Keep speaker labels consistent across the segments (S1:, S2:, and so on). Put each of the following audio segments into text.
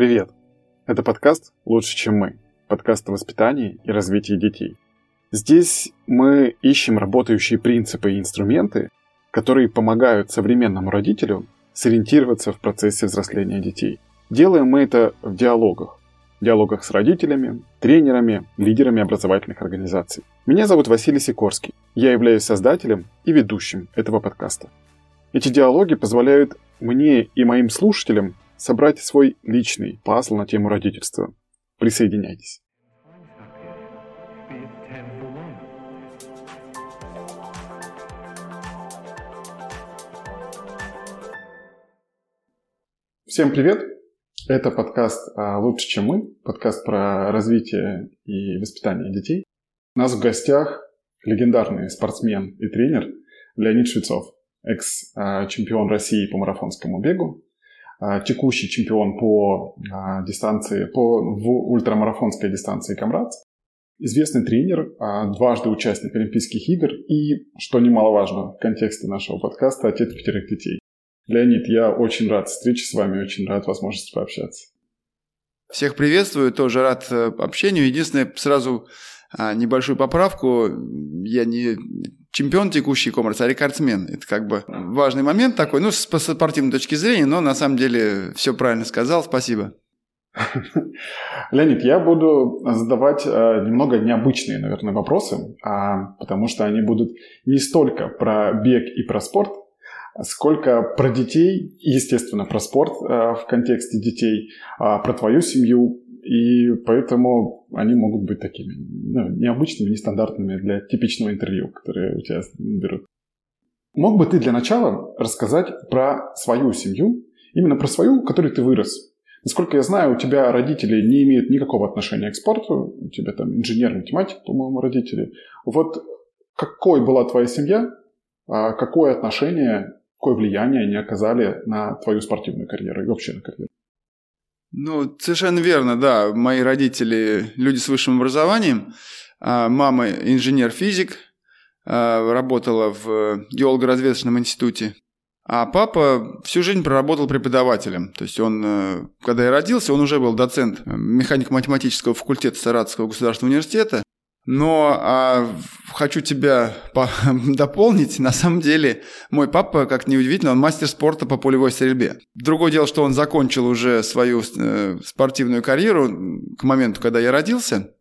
S1: Привет! Это подкаст «Лучше, чем мы», подкаст о воспитании и развитии детей. Здесь мы ищем работающие принципы и инструменты, которые помогают современному родителю сориентироваться в процессе взросления детей. Делаем мы это в диалогах. В диалогах с родителями, тренерами, лидерами образовательных организаций. Меня зовут Василий Сикорский. Я являюсь создателем и ведущим этого подкаста. Эти диалоги позволяют мне и моим слушателям собрать свой личный пазл на тему родительства. Присоединяйтесь. Всем привет! Это подкаст «Лучше, чем мы», подкаст про развитие и воспитание детей. У нас в гостях легендарный спортсмен и тренер Леонид Швецов, экс-чемпион России по марафонскому бегу, а, текущий чемпион по а, дистанции, по в ультрамарафонской дистанции Камрадс, известный тренер, а, дважды участник Олимпийских игр и, что немаловажно в контексте нашего подкаста, отец пятерых детей. Леонид, я очень рад встрече с вами, очень рад возможности пообщаться.
S2: Всех приветствую, тоже рад э, общению. Единственное, сразу небольшую поправку. Я не чемпион текущий коммерс, а рекордсмен. Это как бы важный момент такой, ну, с спортивной точки зрения, но на самом деле все правильно сказал, спасибо.
S1: Леонид, я буду задавать э, немного необычные, наверное, вопросы, а, потому что они будут не столько про бег и про спорт, сколько про детей, естественно, про спорт э, в контексте детей, а про твою семью, и поэтому они могут быть такими ну, необычными, нестандартными для типичного интервью, которые у тебя берут. Мог бы ты для начала рассказать про свою семью, именно про свою, в которой ты вырос? Насколько я знаю, у тебя родители не имеют никакого отношения к спорту, у тебя там инженер, математик, по-моему, родители. Вот какой была твоя семья, а какое отношение, какое влияние они оказали на твою спортивную карьеру и вообще на карьеру?
S2: Ну, совершенно верно, да. Мои родители люди с высшим образованием. А мама инженер-физик, а, работала в геолого-разведочном институте. А папа всю жизнь проработал преподавателем. То есть он, э, когда я родился, он уже был доцент механико-математического факультета Саратовского государственного университета. Но а, хочу тебя по- дополнить. На самом деле, мой папа, как неудивительно, он мастер спорта по полевой стрельбе. Другое дело, что он закончил уже свою э, спортивную карьеру к моменту, когда я родился.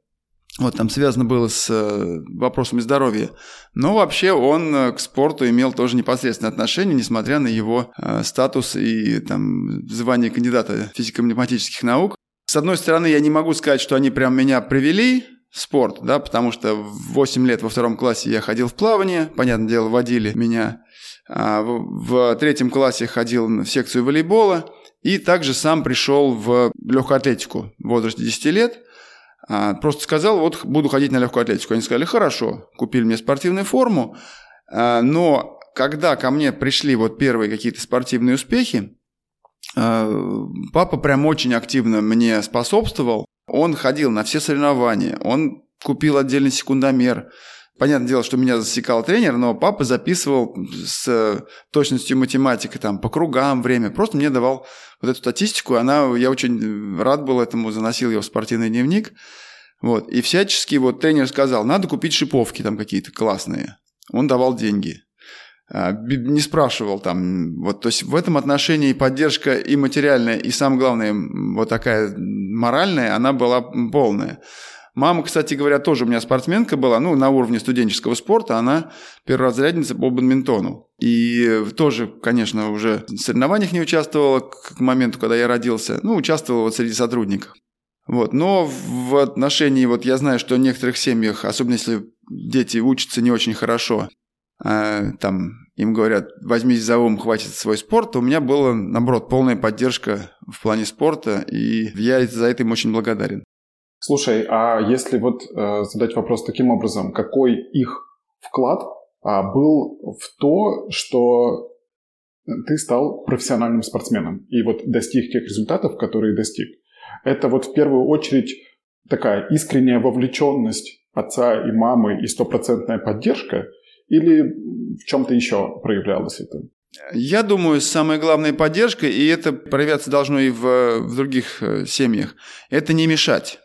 S2: Вот там связано было с э, вопросами здоровья. Но вообще он э, к спорту имел тоже непосредственное отношение, несмотря на его э, статус и там звание кандидата физико-математических наук. С одной стороны, я не могу сказать, что они прям меня привели спорт, да, потому что в 8 лет во втором классе я ходил в плавание, понятное дело, водили меня. А в, в третьем классе ходил в секцию волейбола и также сам пришел в легкую атлетику в возрасте 10 лет. А, просто сказал, вот буду ходить на легкую атлетику. Они сказали, хорошо, купили мне спортивную форму, а, но когда ко мне пришли вот первые какие-то спортивные успехи, а, папа прям очень активно мне способствовал. Он ходил на все соревнования, он купил отдельный секундомер. Понятное дело, что меня засекал тренер, но папа записывал с точностью математики там по кругам время. Просто мне давал вот эту статистику, она, я очень рад был этому, заносил ее в спортивный дневник. Вот. И всячески вот тренер сказал, надо купить шиповки там какие-то классные. Он давал деньги. А, не спрашивал там, вот, то есть в этом отношении поддержка и материальная, и самое главное, вот такая моральная, она была полная. Мама, кстати говоря, тоже у меня спортсменка была, ну, на уровне студенческого спорта, она перворазрядница по бадминтону. И тоже, конечно, уже в соревнованиях не участвовала к моменту, когда я родился, ну, участвовала вот среди сотрудников. Вот. Но в отношении, вот я знаю, что в некоторых семьях, особенно если дети учатся не очень хорошо, а, там им говорят, возьмись за ум, хватит свой спорт, у меня была, наоборот, полная поддержка в плане спорта, и я за это им очень благодарен.
S1: Слушай, а если вот э, задать вопрос таким образом, какой их вклад а, был в то, что ты стал профессиональным спортсменом и вот достиг тех результатов, которые достиг? Это вот в первую очередь такая искренняя вовлеченность отца и мамы и стопроцентная поддержка – или в чем-то еще проявлялось это?
S2: Я думаю, самая главная поддержка, и это проявляться должно и в, в других э, семьях, это не мешать.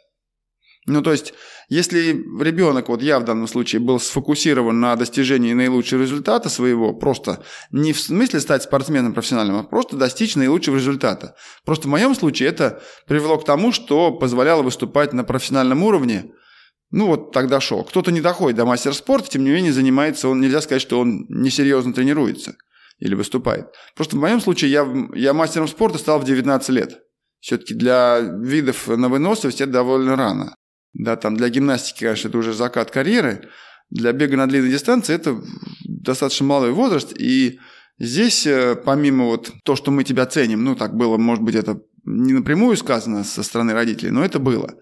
S2: Ну, то есть, если ребенок, вот я в данном случае, был сфокусирован на достижении наилучшего результата своего, просто не в смысле стать спортсменом профессиональным, а просто достичь наилучшего результата. Просто в моем случае это привело к тому, что позволяло выступать на профессиональном уровне, ну вот тогда шел. Кто-то не доходит до мастера спорта, тем не менее занимается, он нельзя сказать, что он несерьезно тренируется или выступает. Просто в моем случае я, я мастером спорта стал в 19 лет. Все-таки для видов на выносливость это довольно рано. Да, там для гимнастики, конечно, это уже закат карьеры. Для бега на длинной дистанции это достаточно малый возраст. И здесь, э, помимо вот то, что мы тебя ценим, ну, так было, может быть, это не напрямую сказано со стороны родителей, но это было.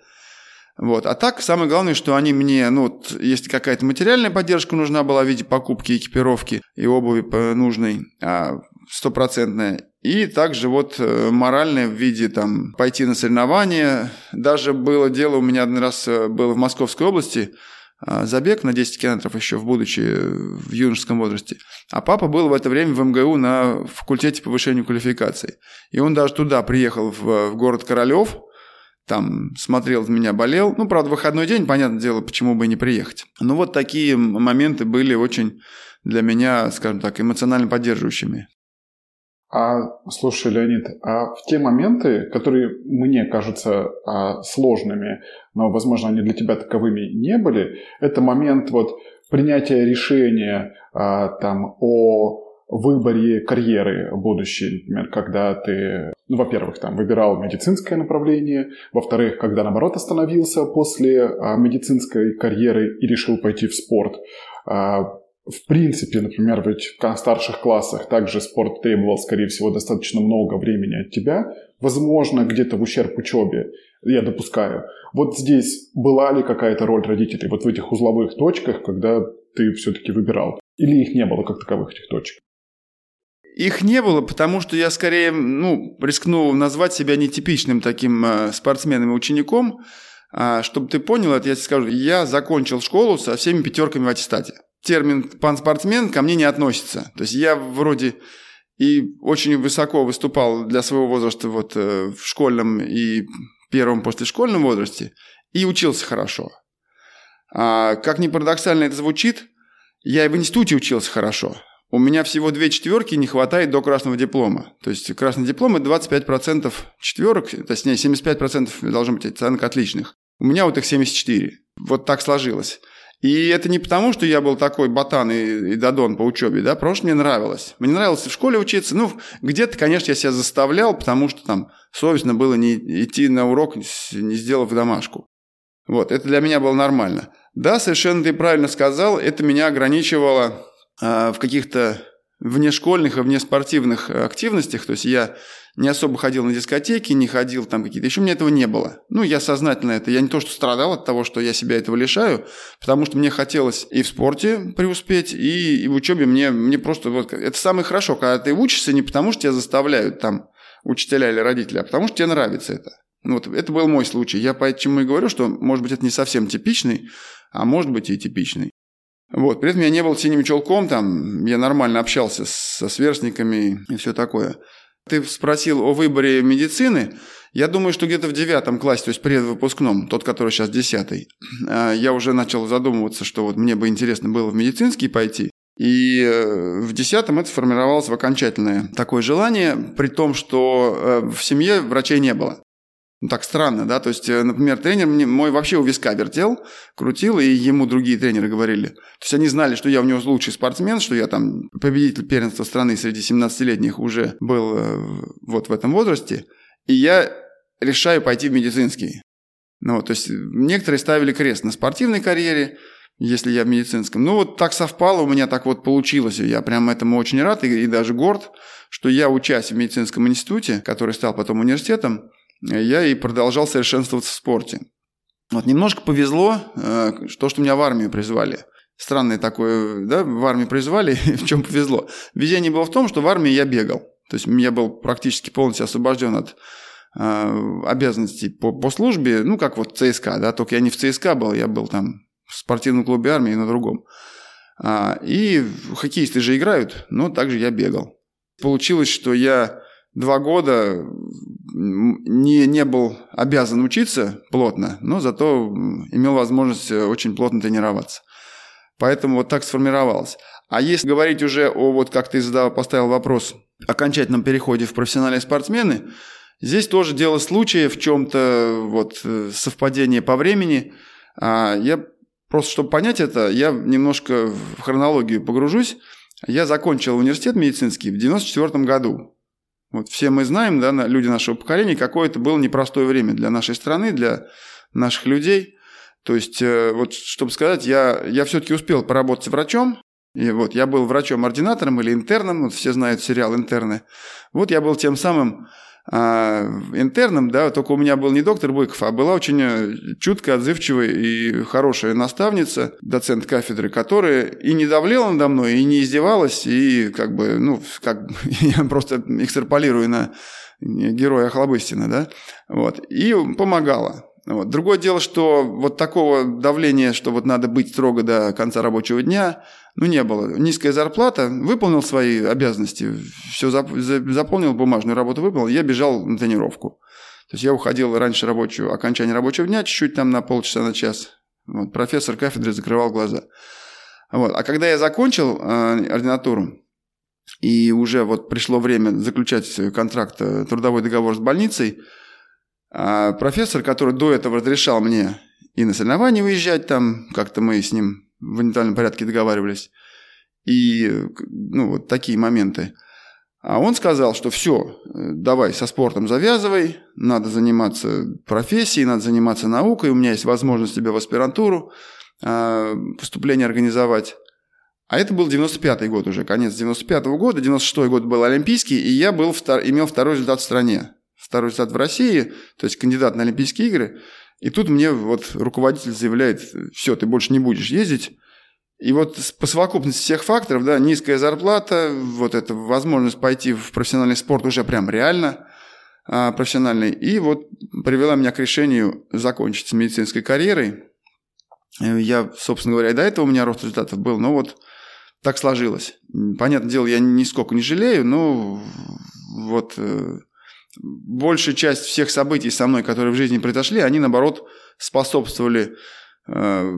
S2: Вот. А так, самое главное, что они мне, ну, вот, если какая-то материальная поддержка нужна была в виде покупки экипировки и обуви нужной, а, стопроцентная, и также вот э, моральное в виде там пойти на соревнования. Даже было дело, у меня один раз э, было в Московской области, а, забег на 10 километров еще в будучи в юношеском возрасте. А папа был в это время в МГУ на факультете повышения квалификации. И он даже туда приехал, в, в город Королев, там смотрел меня, болел. Ну, правда, выходной день, понятное дело, почему бы и не приехать. Но вот такие моменты были очень для меня, скажем так, эмоционально поддерживающими.
S1: А, слушай, Леонид, а в те моменты, которые мне кажутся а, сложными, но, возможно, они для тебя таковыми не были, это момент вот принятия решения а, там о выборе карьеры будущей, например, когда ты, ну, во-первых, там выбирал медицинское направление, во-вторых, когда наоборот остановился после а, медицинской карьеры и решил пойти в спорт, а, в принципе, например, ведь в старших классах также спорт требовал, скорее всего, достаточно много времени от тебя. Возможно, где-то в ущерб учебе, я допускаю. Вот здесь была ли какая-то роль родителей вот в этих узловых точках, когда ты все-таки выбирал? Или их не было как таковых, этих точек?
S2: Их не было, потому что я скорее, ну, рискну назвать себя нетипичным таким э, спортсменом и учеником. А, чтобы ты понял это, я тебе скажу, я закончил школу со всеми пятерками в аттестате термин «пан-спортсмен» ко мне не относится. То есть я вроде и очень высоко выступал для своего возраста вот э, в школьном и первом послешкольном возрасте и учился хорошо. А, как ни парадоксально это звучит, я и в институте учился хорошо. У меня всего две четверки не хватает до красного диплома. То есть красный диплом – это 25% четверок, точнее 75% должно быть оценок отличных. У меня вот их 74. Вот так сложилось. И это не потому, что я был такой ботан и, и додон по учебе, да, просто мне нравилось. Мне нравилось в школе учиться. Ну, где-то, конечно, я себя заставлял, потому что там совестно было не идти на урок, не сделав домашку. Вот, это для меня было нормально. Да, совершенно ты правильно сказал, это меня ограничивало в каких-то внешкольных и внеспортивных активностях. То есть я не особо ходил на дискотеки, не ходил там какие-то. Еще у меня этого не было. Ну, я сознательно это. Я не то, что страдал от того, что я себя этого лишаю, потому что мне хотелось и в спорте преуспеть, и, и в учебе мне, мне просто вот... Это самое хорошо, когда ты учишься не потому, что тебя заставляют там учителя или родители, а потому что тебе нравится это. Ну, вот это был мой случай. Я поэтому и говорю, что, может быть, это не совсем типичный, а может быть и типичный. Вот. При этом я не был синим челком, там, я нормально общался со сверстниками и все такое. Ты спросил о выборе медицины. Я думаю, что где-то в девятом классе, то есть предвыпускном, тот, который сейчас десятый, а, я уже начал задумываться, что вот мне бы интересно было в медицинский пойти. И э, в десятом это сформировалось в окончательное такое желание, при том, что э, в семье врачей не было. Ну, так странно, да? То есть, э, например, тренер мне, мой вообще у виска вертел, крутил, и ему другие тренеры говорили. То есть, они знали, что я у него лучший спортсмен, что я там победитель первенства страны среди 17-летних уже был э, вот в этом возрасте. И я решаю пойти в медицинский. Ну, то есть, некоторые ставили крест на спортивной карьере, если я в медицинском. Ну, вот так совпало, у меня так вот получилось. Я прям этому очень рад и, и даже горд, что я, учась в медицинском институте, который стал потом университетом, я и продолжал совершенствоваться в спорте. Вот немножко повезло, э, то, что меня в армию призвали. Странное такое, да, в армию призвали, в чем повезло. Везение было в том, что в армии я бегал. То есть я был практически полностью освобожден от э, обязанностей по, по службе, ну, как вот ЦСКА, да, только я не в ЦСКА был, я был там в спортивном клубе армии на другом. А, и хоккеисты же играют, но также я бегал. получилось, что я два года не, не был обязан учиться плотно, но зато имел возможность очень плотно тренироваться. Поэтому вот так сформировалось. А если говорить уже о, вот как ты задал, поставил вопрос, окончательном переходе в профессиональные спортсмены, здесь тоже дело случая в чем-то вот э, совпадение по времени. А я просто, чтобы понять это, я немножко в хронологию погружусь. Я закончил университет медицинский в 94 году. Вот все мы знаем, да, люди нашего поколения, какое это было непростое время для нашей страны, для наших людей. То есть, э, вот, чтобы сказать, я, я все-таки успел поработать врачом, и вот я был врачом-ординатором или интерном, вот все знают сериал «Интерны». Вот я был тем самым а, интерном, да, только у меня был не доктор Быков, а была очень э, чуткая, отзывчивая и хорошая наставница, доцент кафедры, которая и не давлела надо мной, и не издевалась, и как бы, ну, как я просто экстраполирую на героя Охлобыстина, да, вот, и помогала. Вот. Другое дело, что вот такого давления, что вот надо быть строго до конца рабочего дня, ну, не было. Низкая зарплата, выполнил свои обязанности, все заполнил, бумажную работу выполнил, я бежал на тренировку. То есть я уходил раньше рабочего, окончания рабочего дня, чуть-чуть там на полчаса, на час. Вот, профессор кафедры закрывал глаза. Вот. А когда я закончил э, ординатуру, и уже вот пришло время заключать контракт, э, трудовой договор с больницей, а профессор, который до этого разрешал мне и на соревнования выезжать там, как-то мы с ним в индивидуальном порядке договаривались, и ну, вот такие моменты. А он сказал, что все, давай со спортом завязывай, надо заниматься профессией, надо заниматься наукой, у меня есть возможность тебе в аспирантуру поступление организовать. А это был 95-й год уже, конец 95-го года, 96-й год был Олимпийский, и я был, имел второй результат в стране второй результат в России, то есть кандидат на Олимпийские игры. И тут мне вот руководитель заявляет, все, ты больше не будешь ездить. И вот по совокупности всех факторов, да, низкая зарплата, вот эта возможность пойти в профессиональный спорт уже прям реально а, профессиональный, и вот привела меня к решению закончить с медицинской карьерой. Я, собственно говоря, и до этого у меня рост результатов был, но вот так сложилось. Понятное дело, я нисколько не жалею, но вот э, большая часть всех событий со мной, которые в жизни произошли, они, наоборот, способствовали э,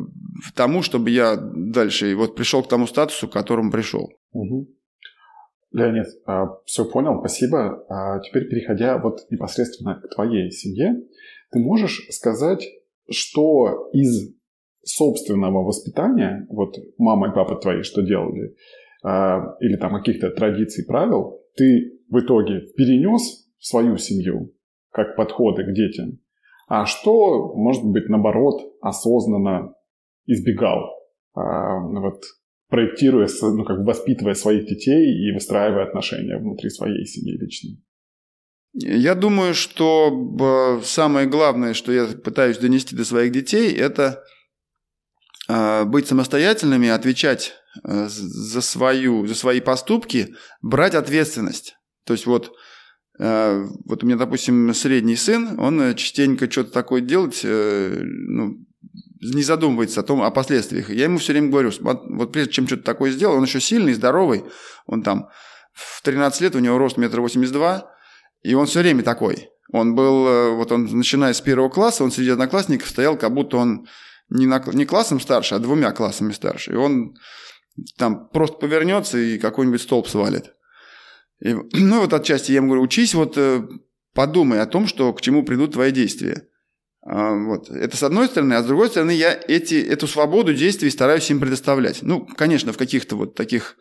S2: тому, чтобы я дальше вот пришел к тому статусу, к которому пришел.
S1: Угу. Леонид, а, все понял, спасибо. А теперь переходя вот непосредственно к твоей семье, ты можешь сказать, что из собственного воспитания, вот мама и папа твои что делали, а, или там каких-то традиций, правил, ты в итоге перенес свою семью, как подходы к детям, а что, может быть, наоборот, осознанно избегал, а, вот, проектируя, ну, как бы воспитывая своих детей и выстраивая отношения внутри своей семьи личной.
S2: Я думаю, что самое главное, что я пытаюсь донести до своих детей, это а, быть самостоятельными, отвечать э, за, свою, за свои поступки, брать ответственность. То есть вот Э, вот у меня, допустим, средний сын, он э, частенько что-то такое делает, э, ну, не задумывается о том, о последствиях. Я ему все время говорю, вот прежде чем что-то такое сделал, он еще сильный, здоровый, он там в 13 лет, у него рост метр восемьдесят два, и он все время такой. Он был, вот он, начиная с первого класса, он среди одноклассников стоял, как будто он не, на, не классом старше, а двумя классами старше. И он там просто повернется и какой-нибудь столб свалит. И, ну, вот отчасти я ему говорю, учись, вот э, подумай о том, что к чему придут твои действия. А, вот. Это с одной стороны, а с другой стороны, я эти, эту свободу действий стараюсь им предоставлять. Ну, конечно, в каких-то вот таких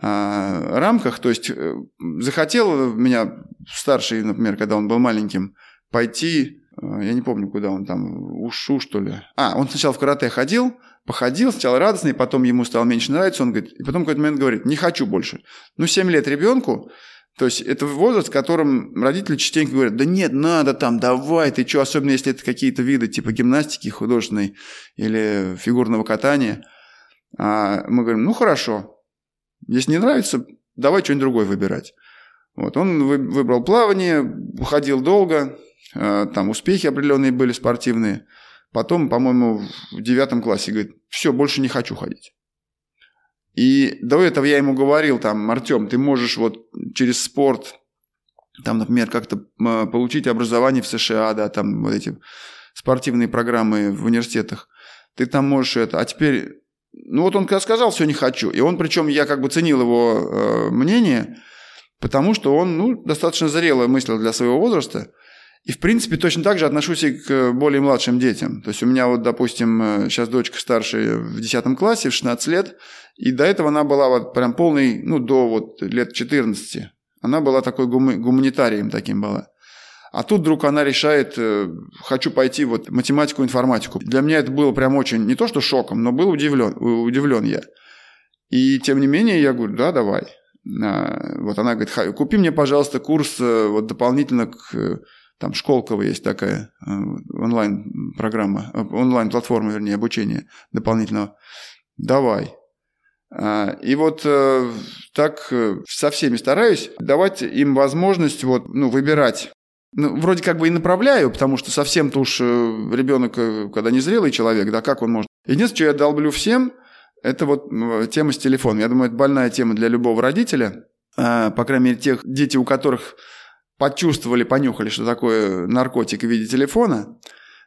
S2: а, рамках. То есть, э, захотел меня старший, например, когда он был маленьким, пойти, э, я не помню, куда он там, ушу, что ли. А, он сначала в карате ходил, походил, сначала радостный, потом ему стало меньше нравиться, он говорит, и потом какой-то момент говорит, не хочу больше. Ну, 7 лет ребенку, то есть это возраст, в котором родители частенько говорят, да нет, надо там, давай, ты что, особенно если это какие-то виды типа гимнастики художественной или фигурного катания. А мы говорим, ну хорошо, если не нравится, давай что-нибудь другое выбирать. Вот, он выбрал плавание, ходил долго, а, там успехи определенные были спортивные – Потом, по-моему, в девятом классе говорит, все, больше не хочу ходить. И до этого я ему говорил, там, Артем, ты можешь вот через спорт, там, например, как-то получить образование в США, да, там вот эти спортивные программы в университетах. Ты там можешь это. А теперь, ну вот он сказал, все не хочу. И он, причем я как бы ценил его э, мнение, потому что он, ну, достаточно зрело мыслил для своего возраста. И, в принципе, точно так же отношусь и к более младшим детям. То есть у меня вот, допустим, сейчас дочка старшая в 10 классе, в 16 лет, и до этого она была вот прям полной, ну, до вот лет 14. Она была такой гуманитарием таким была. А тут вдруг она решает, э, хочу пойти вот математику, информатику. Для меня это было прям очень, не то что шоком, но был удивлен, удивлен я. И тем не менее я говорю, да, давай. А, вот она говорит, купи мне, пожалуйста, курс э, вот дополнительно к там Школково есть такая э, онлайн-программа, онлайн-платформа, вернее, обучения дополнительного. Давай. А, и вот так со всеми стараюсь давать им возможность вот, ну, выбирать ну, вроде как бы и направляю, потому что совсем-то уж э, ребенок, э, когда не зрелый человек, да, как он может. Единственное, что я долблю всем, это вот тема с телефоном. Я думаю, это больная тема для любого родителя. А, по крайней мере, тех дети, у которых почувствовали, понюхали, что такое наркотик в виде телефона.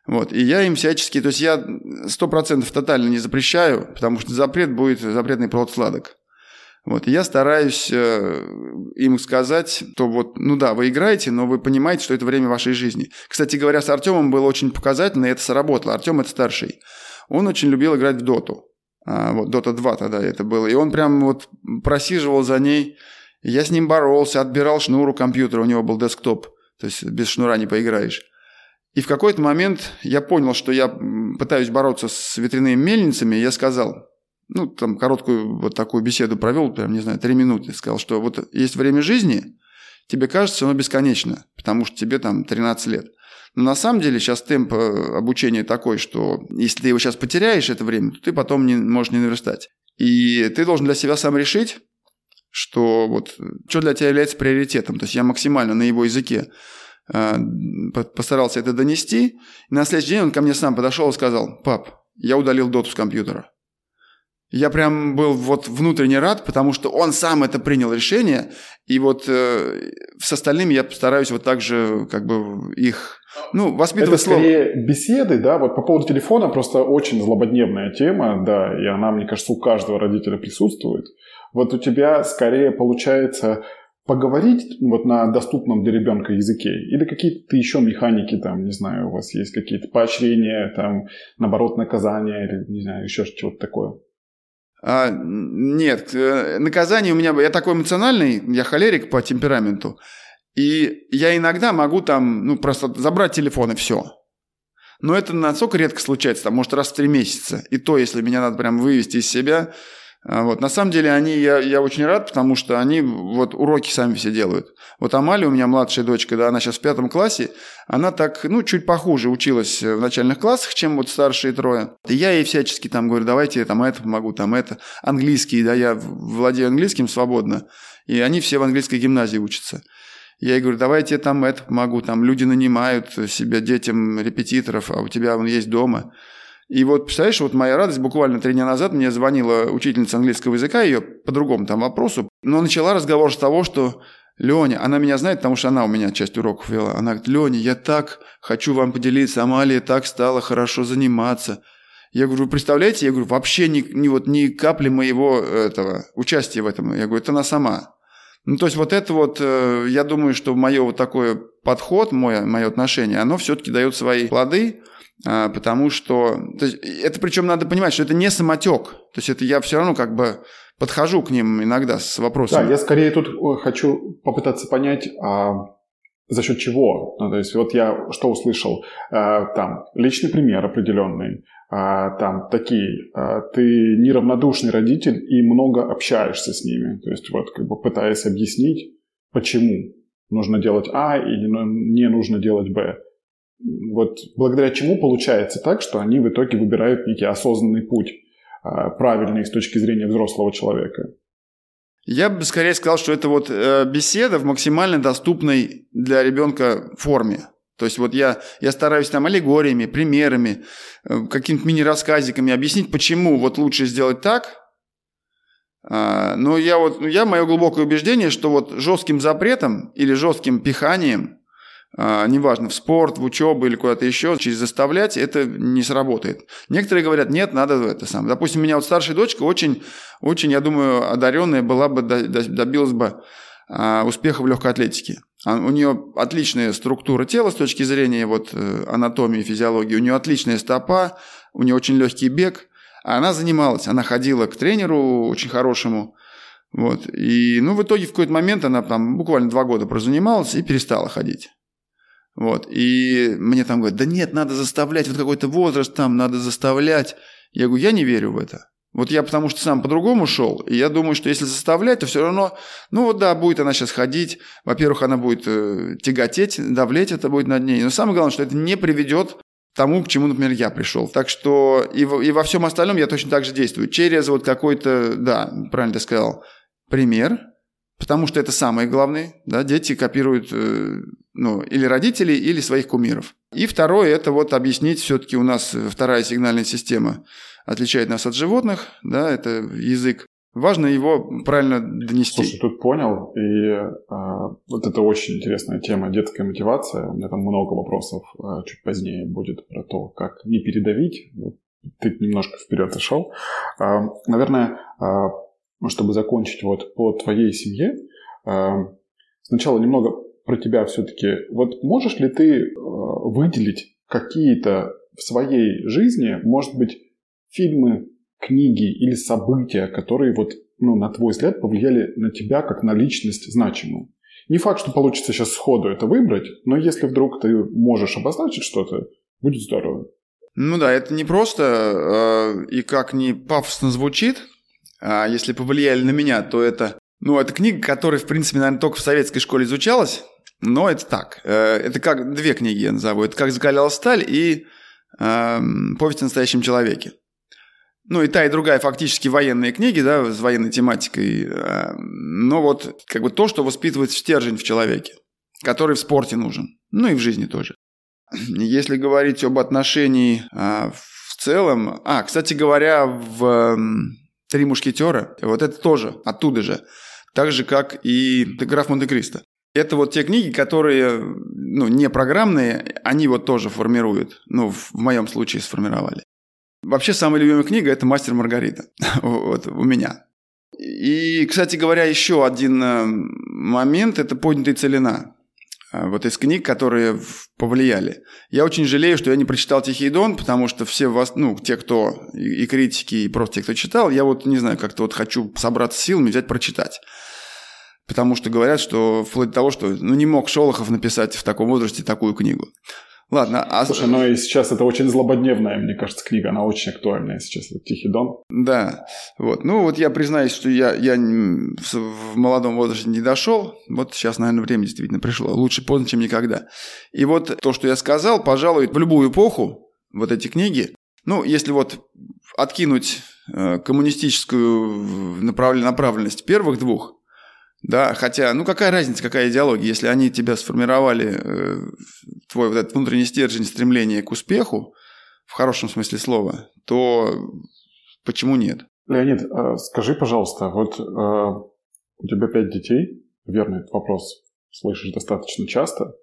S2: Вот. И я им всячески, то есть я сто процентов тотально не запрещаю, потому что запрет будет запретный плод сладок. Вот, и я стараюсь э, им сказать, то вот, ну да, вы играете, но вы понимаете, что это время вашей жизни. Кстати говоря, с Артемом было очень показательно, и это сработало. Артем – это старший. Он очень любил играть в доту. А, вот, Дота 2 тогда это было. И он прям вот просиживал за ней. Я с ним боролся, отбирал шнур у компьютера, у него был десктоп. То есть без шнура не поиграешь. И в какой-то момент я понял, что я пытаюсь бороться с ветряными мельницами, и я сказал, ну, там, короткую вот такую беседу провел, прям, не знаю, три минуты, сказал, что вот есть время жизни, тебе кажется, оно бесконечно, потому что тебе там 13 лет. Но на самом деле сейчас темп э, обучения такой, что если ты его сейчас потеряешь, это время, то ты потом не можешь не наверстать. И ты должен для себя сам решить, что вот что для тебя является приоритетом. То есть я максимально на его языке э, постарался это донести. И на следующий день он ко мне сам подошел и сказал, пап, я удалил доту с компьютера. Я прям был вот внутренне рад, потому что он сам это принял решение, и вот э, с остальными я постараюсь вот так же как бы их, ну, воспитывать
S1: Это скорее слово. беседы, да, вот по поводу телефона просто очень злободневная тема, да, и она, мне кажется, у каждого родителя присутствует. Вот у тебя скорее получается поговорить вот на доступном для ребенка языке? Или какие-то еще механики там, не знаю, у вас есть какие-то поощрения, там, наоборот, наказания или, не знаю, еще что-то такое?
S2: А, нет, э, наказание у меня... Я такой эмоциональный, я холерик по темпераменту. И я иногда могу там, ну, просто забрать телефон и все. Но это настолько редко случается, там, может, раз в три месяца. И то, если меня надо прям вывести из себя, вот. На самом деле они, я, я очень рад, потому что они вот уроки сами все делают. Вот Амали, у меня младшая дочка, да, она сейчас в пятом классе, она так, ну, чуть похуже училась в начальных классах, чем вот старшие трое. И я ей всячески там говорю, давайте я там это помогу, там это. Английский, да, я владею английским свободно, и они все в английской гимназии учатся. Я ей говорю, давайте я там это помогу, там люди нанимают себе детям репетиторов, а у тебя он есть дома. И вот, представляешь, вот моя радость, буквально три дня назад мне звонила учительница английского языка, ее по другому там вопросу, но начала разговор с того, что Леня, она меня знает, потому что она у меня часть уроков вела. Она говорит, Леня, я так хочу вам поделиться, Амалия так стала хорошо заниматься. Я говорю, вы представляете? Я говорю, вообще ни, ни, вот, ни капли моего этого участия в этом. Я говорю, это она сама. Ну, то есть вот это вот, э, я думаю, что мое вот такой подход, мое, мое отношение, оно все-таки дает свои плоды. А, потому что... То есть, это причем надо понимать, что это не самотек. То есть это я все равно как бы подхожу к ним иногда с вопросами.
S1: Да, я скорее тут э, хочу попытаться понять, а за счет чего. Ну, то есть вот я что услышал, а, там личный пример определенный, а, там такие, а, ты неравнодушный родитель и много общаешься с ними. То есть вот как бы пытаясь объяснить, почему нужно делать А и не нужно делать Б вот благодаря чему получается так, что они в итоге выбирают некий осознанный путь, а, правильный с точки зрения взрослого человека.
S2: Я бы скорее сказал, что это вот э, беседа в максимально доступной для ребенка форме. То есть вот я, я стараюсь там аллегориями, примерами, э, какими-то мини-рассказиками объяснить, почему вот лучше сделать так, А, но я вот, я мое глубокое убеждение, что вот жестким запретом или жестким пиханием неважно, в спорт, в учебу или куда-то еще, через заставлять, это не сработает. Некоторые говорят, нет, надо это сам. Допустим, у меня вот старшая дочка очень, очень, я думаю, одаренная была бы, добилась бы а, успеха в легкой атлетике. А, у нее отличная структура тела с точки зрения вот э, анатомии, физиологии. У нее отличная стопа, у нее очень легкий бег. Она занималась, она ходила к тренеру очень хорошему. Вот. И, ну, в итоге в какой-то момент она там буквально два года прозанималась и перестала ходить. Вот. И мне там говорят, да нет, надо заставлять, вот какой-то возраст там, надо заставлять. Я говорю, я не верю в это. Вот я потому что сам по-другому шел, и я думаю, что если заставлять, то все равно, ну вот да, будет она сейчас ходить, во-первых, она будет э, тяготеть, давлеть это будет над ней, но самое главное, что это не приведет к тому, к чему, например, я пришел. Так что и, в, и во всем остальном я точно так же действую. Через вот какой-то, да, правильно ты сказал, пример, потому что это самое главное, да, дети копируют э, ну, или родителей, или своих кумиров. И второе, это вот объяснить, все-таки у нас вторая сигнальная система отличает нас от животных, да, это язык. Важно его правильно донести.
S1: Слушай, тут понял, и э, вот это очень интересная тема детская мотивация. У меня там много вопросов э, чуть позднее будет про то, как не передавить. Ты немножко вперед зашел. Э, наверное, э, чтобы закончить вот по твоей семье, э, сначала немного про тебя все-таки. Вот можешь ли ты э, выделить какие-то в своей жизни, может быть, фильмы, книги или события, которые вот, ну, на твой взгляд, повлияли на тебя как на личность значимую? Не факт, что получится сейчас сходу это выбрать, но если вдруг ты можешь обозначить что-то, будет здорово.
S2: Ну да, это не просто э, и как не пафосно звучит. А если повлияли на меня, то это ну, это книга, которая, в принципе, наверное, только в советской школе изучалась. Но это так. Э, это как две книги я назову. Это «Как закаляла сталь» и э, «Повесть о настоящем человеке». Ну, и та, и другая фактически военные книги, да, с военной тематикой. Э, но вот как бы то, что воспитывает стержень в человеке, который в спорте нужен. Ну, и в жизни тоже. Если говорить об отношении э, в целом... А, кстати говоря, в «Три мушкетера», вот это тоже оттуда же. Так же, как и «Граф Монте-Кристо». Это вот те книги, которые, ну, не программные, они вот тоже формируют. Ну, в моем случае сформировали. Вообще, самая любимая книга – это «Мастер Маргарита». вот у меня. И, кстати говоря, еще один э, момент – это «Поднятая целина». Э, вот из книг, которые повлияли. Я очень жалею, что я не прочитал «Тихий дон», потому что все вас, ну, те, кто и критики, и просто те, кто читал, я вот, не знаю, как-то вот хочу собраться силами, взять, прочитать. Потому что говорят, что вплоть до того, что ну, не мог Шолохов написать в таком возрасте такую книгу. Ладно,
S1: а... Слушай, ну и сейчас это очень злободневная, мне кажется, книга, она очень актуальная сейчас, это «Тихий дон».
S2: Да, вот. Ну вот я признаюсь, что я, я в молодом возрасте не дошел, вот сейчас, наверное, время действительно пришло, лучше поздно, чем никогда. И вот то, что я сказал, пожалуй, в любую эпоху вот эти книги, ну, если вот откинуть э, коммунистическую направленность первых двух, да, хотя, ну какая разница, какая идеология, если они тебя сформировали, э, твой вот этот внутренний стержень стремления к успеху, в хорошем смысле слова, то почему нет?
S1: Леонид, а скажи, пожалуйста, вот э, у тебя пять детей, верно, этот вопрос слышишь достаточно часто.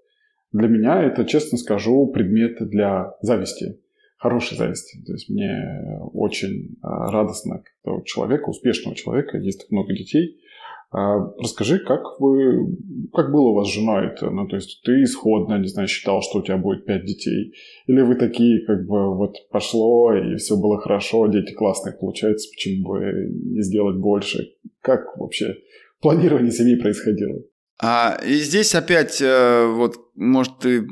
S1: Для меня это, честно скажу, предмет для зависти, хорошей зависти. То есть мне очень э, радостно, когда у человека, успешного человека, есть так много детей – расскажи, как вы, как было у вас с женой это? Ну, то есть ты исходно, не знаю, считал, что у тебя будет пять детей? Или вы такие, как бы, вот пошло, и все было хорошо, дети классные получаются, почему бы не сделать больше? Как вообще планирование семьи происходило?
S2: А, и здесь опять, э, вот, может, ты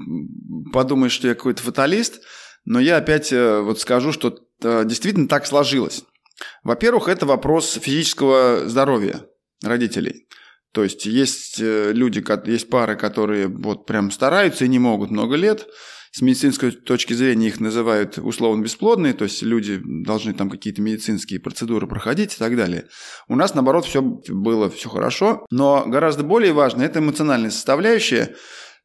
S2: подумаешь, что я какой-то фаталист, но я опять э, вот скажу, что э, действительно так сложилось. Во-первых, это вопрос физического здоровья родителей. То есть есть э, люди, есть пары, которые вот прям стараются и не могут много лет. С медицинской точки зрения их называют условно бесплодные, то есть люди должны там какие-то медицинские процедуры проходить и так далее. У нас, наоборот, все было все хорошо, но гораздо более важно это эмоциональная составляющая,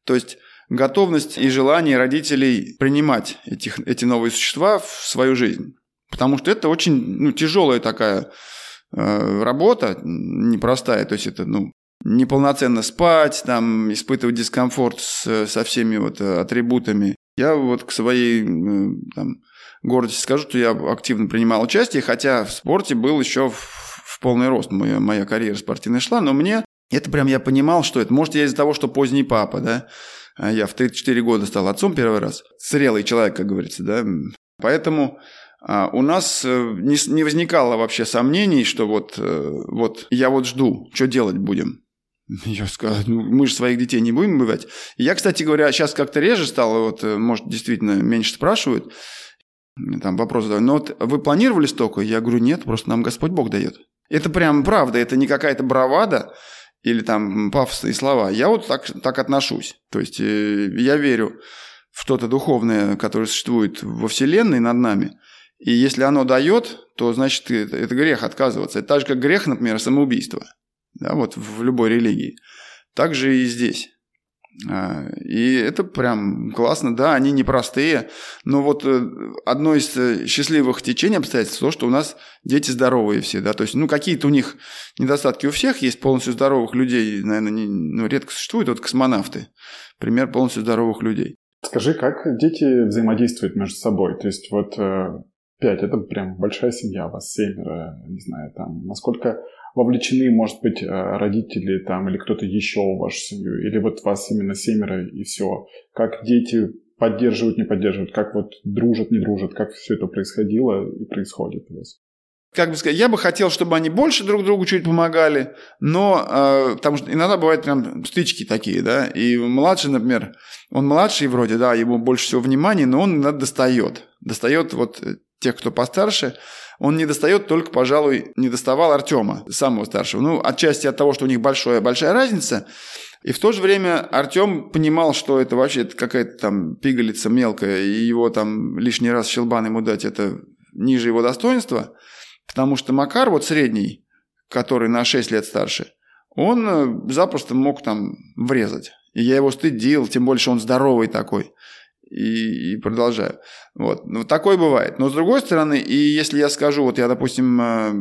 S2: то есть готовность и желание родителей принимать этих, эти новые существа в свою жизнь. Потому что это очень ну, тяжелая такая работа непростая, то есть это, ну, неполноценно спать, там, испытывать дискомфорт с, со всеми вот атрибутами. Я вот к своей там, гордости скажу, что я активно принимал участие, хотя в спорте был еще в, в полный рост. Моя, моя карьера спортивная шла, но мне это прям я понимал, что это. Может, я из-за того, что поздний папа, да, а я в 34 года стал отцом первый раз. Зрелый человек, как говорится, да. Поэтому у нас э, не, возникало вообще сомнений, что вот, э, вот я вот жду, что делать будем. Я сказал, ну, мы же своих детей не будем убивать. Я, кстати говоря, сейчас как-то реже стал, вот, э, может, действительно меньше спрашивают, там вопрос задают, но вот вы планировали столько? Я говорю, нет, просто нам Господь Бог дает. Это прям правда, это не какая-то бравада или там пафосные слова. Я вот так, так отношусь. То есть я верю в что-то духовное, которое существует во Вселенной над нами. И если оно дает, то значит это, это грех отказываться. Это так же, как грех, например, самоубийство. Да, вот в любой религии. Так же и здесь. А, и это прям классно, да, они непростые, но вот э, одно из э, счастливых течений обстоятельств то, что у нас дети здоровые все, да, то есть, ну, какие-то у них недостатки у всех есть, полностью здоровых людей, наверное, не, ну, редко существуют, вот космонавты, пример полностью здоровых людей.
S1: Скажи, как дети взаимодействуют между собой? То есть вот э, пять – это прям большая семья, вас семеро, не знаю, там, насколько вовлечены, может быть, э, родители там или кто-то еще в вашу семью, или вот вас именно семеро и все. Как дети поддерживают, не поддерживают, как вот дружат, не дружат, как все это происходило и происходит у вас?
S2: как бы сказать, я бы хотел, чтобы они больше друг другу чуть помогали, но э, потому что иногда бывают прям стычки такие, да, и младший, например, он младший вроде, да, ему больше всего внимания, но он иногда достает, достает вот тех, кто постарше, он не достает только, пожалуй, не доставал Артема, самого старшего. Ну, отчасти от того, что у них большая, большая разница, и в то же время Артем понимал, что это вообще какая-то там пигалица мелкая, и его там лишний раз щелбан ему дать, это ниже его достоинства, потому что Макар, вот средний, который на 6 лет старше, он э, запросто мог там врезать. И я его стыдил, тем что он здоровый такой и, и продолжаю. Вот. Ну, такое бывает. Но с другой стороны, и если я скажу, вот я, допустим, э,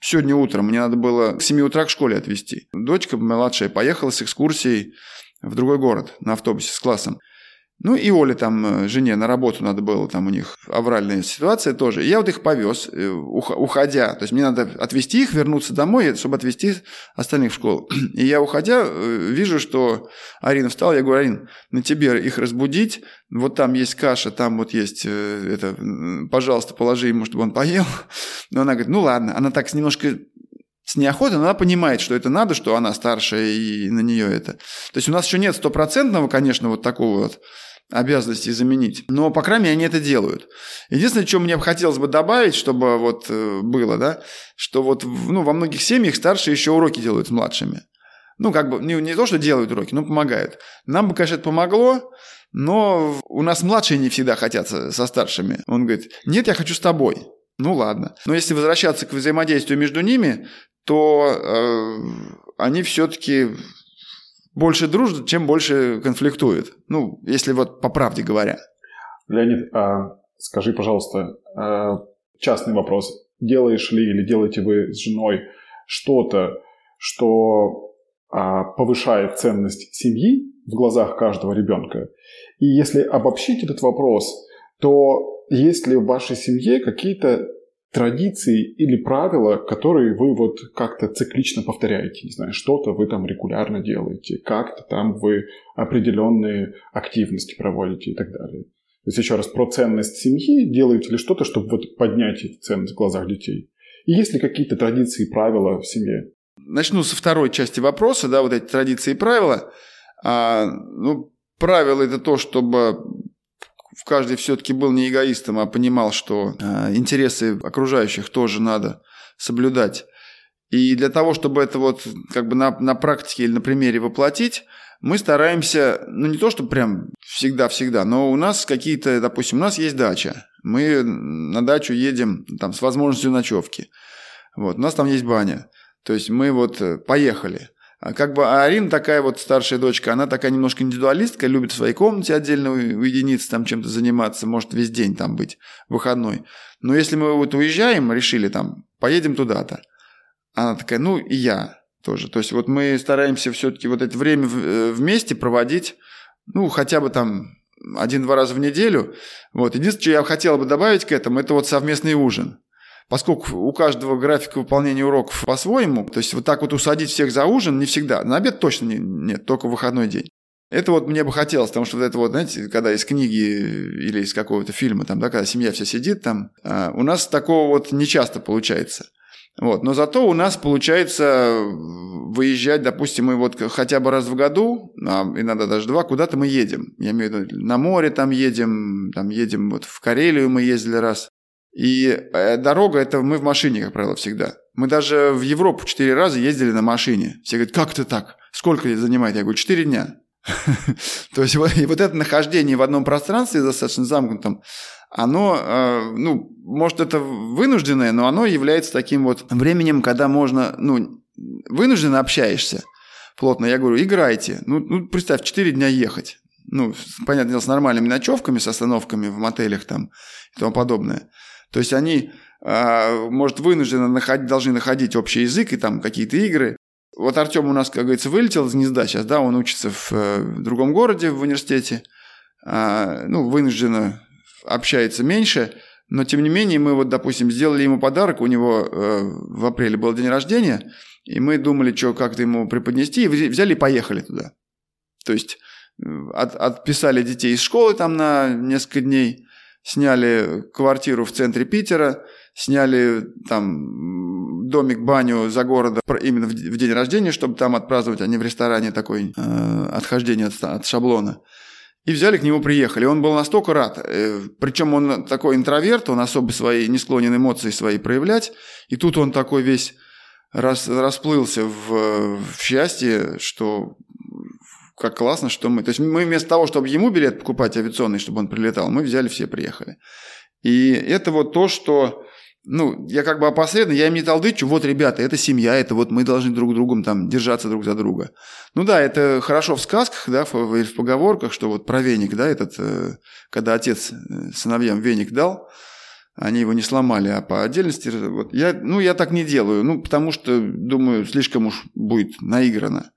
S2: сегодня утром мне надо было к 7 утра к школе отвезти. Дочка младшая поехала с экскурсией в другой город на автобусе с классом. Ну и Оле там, э, жене, на работу надо было, там у них авральная ситуация тоже. Я вот их повез, э, уходя. То есть мне надо отвезти их, вернуться домой, чтобы отвезти остальных в школу. И я, уходя, э, вижу, что Арина встала. Я говорю, Арин, на тебе их разбудить. Вот там есть каша, там вот есть это, пожалуйста, положи ему, чтобы он поел. Но она говорит, ну ладно. Она так немножко с неохотой, но она понимает, что это надо, что она старшая и на нее это. То есть у нас еще нет стопроцентного, конечно, вот такого вот обязанности заменить. Но, по крайней мере, они это делают. Единственное, что мне хотелось бы добавить, чтобы вот э, было, да, что вот ну, во многих семьях старшие еще уроки делают с младшими. Ну, как бы, не, не то, что делают уроки, но помогают. Нам бы, конечно, это помогло, но у нас младшие не всегда хотят со старшими. Он говорит, нет, я хочу с тобой. Ну ладно. Но если возвращаться к взаимодействию между ними, то э, они все-таки больше дружат, чем больше конфликтуют. Ну, если вот по правде говоря.
S1: Леонид, а скажи, пожалуйста, а, частный вопрос. Делаешь ли или делаете вы с женой что-то, что а, повышает ценность семьи в глазах каждого ребенка? И если обобщить этот вопрос, то есть ли в вашей семье какие-то традиции или правила, которые вы вот как-то циклично повторяете. Не знаю, что-то вы там регулярно делаете, как-то там вы определенные активности проводите и так далее. То есть еще раз про ценность семьи, делаете ли что-то, чтобы вот поднять эту ценность в глазах детей? И есть ли какие-то традиции и правила в семье?
S2: Начну со второй части вопроса, да, вот эти традиции и правила. А, ну, правило это то, чтобы каждый все-таки был не эгоистом, а понимал, что э, интересы окружающих тоже надо соблюдать. И для того, чтобы это вот как бы на, на практике или на примере воплотить, мы стараемся, ну не то, что прям всегда-всегда, но у нас какие-то, допустим, у нас есть дача. Мы на дачу едем там с возможностью ночевки. Вот, у нас там есть баня. То есть мы вот э, поехали. А как бы Арина такая вот старшая дочка, она такая немножко индивидуалистка, любит в своей комнате отдельно уединиться, там чем-то заниматься, может весь день там быть, выходной. Но если мы вот уезжаем, решили там, поедем туда-то, Она такая, ну и я тоже. То есть вот мы стараемся все-таки вот это время э, вместе проводить, ну, хотя бы там один-два раза в неделю. Вот. Единственное, что я хотел бы добавить к этому, это вот совместный ужин. Поскольку у каждого графика выполнения уроков по-своему, то есть вот так вот усадить всех за ужин не всегда. На обед точно не, нет, только в выходной день. Это вот мне бы хотелось, потому что вот это вот, знаете, когда из книги или из какого-то фильма, там, да, когда семья вся сидит там, а, у нас такого вот не часто получается. Вот. Но зато у нас получается выезжать, допустим, мы вот хотя бы раз в году, а иногда даже два, куда-то мы едем. Я имею в виду, на море там едем, там едем вот в Карелию мы ездили раз. И э, дорога это мы в машине, как правило, всегда. Мы даже в Европу четыре раза ездили на машине. Все говорят, как это так? Сколько это занимает? Я говорю, четыре дня. То есть вот, и вот это нахождение в одном пространстве достаточно замкнутом, оно, э, ну, может, это вынужденное, но оно является таким вот временем, когда можно, ну, вынужденно общаешься плотно. Я говорю, играйте. Ну, ну представь, 4 дня ехать. Ну, понятное дело, с нормальными ночевками, с остановками в мотелях там и тому подобное. То есть они, э, может, вынужденно находить, должны находить общий язык и там какие-то игры. Вот Артем у нас, как говорится, вылетел из гнезда сейчас, да, он учится в, э, другом городе в университете, а, ну, вынужденно общается меньше, но тем не менее мы вот, допустим, сделали ему подарок, у него э, в апреле был день рождения, и мы думали, что как-то ему преподнести, и взяли и поехали туда. То есть э, от, отписали детей из школы там на несколько дней, сняли квартиру в центре Питера, сняли там домик-баню за городом именно в день рождения, чтобы там отпраздновать, а не в ресторане такой э, отхождение от, от шаблона. И взяли к нему, приехали. Он был настолько рад. Э, Причем он такой интроверт, он особо свои, не склонен эмоции свои проявлять. И тут он такой весь рас, расплылся в, в счастье, что как классно, что мы... То есть мы вместо того, чтобы ему билет покупать авиационный, чтобы он прилетал, мы взяли все, приехали. И это вот то, что ну, я как бы опосредованно, я им не толдычу, вот, ребята, это семья, это вот мы должны друг другом там держаться друг за друга. Ну да, это хорошо в сказках, да, в, в поговорках, что вот про веник, да, этот, э, когда отец э, сыновьям веник дал, они его не сломали, а по отдельности, вот, я, ну, я так не делаю, ну, потому что, думаю, слишком уж будет наиграно.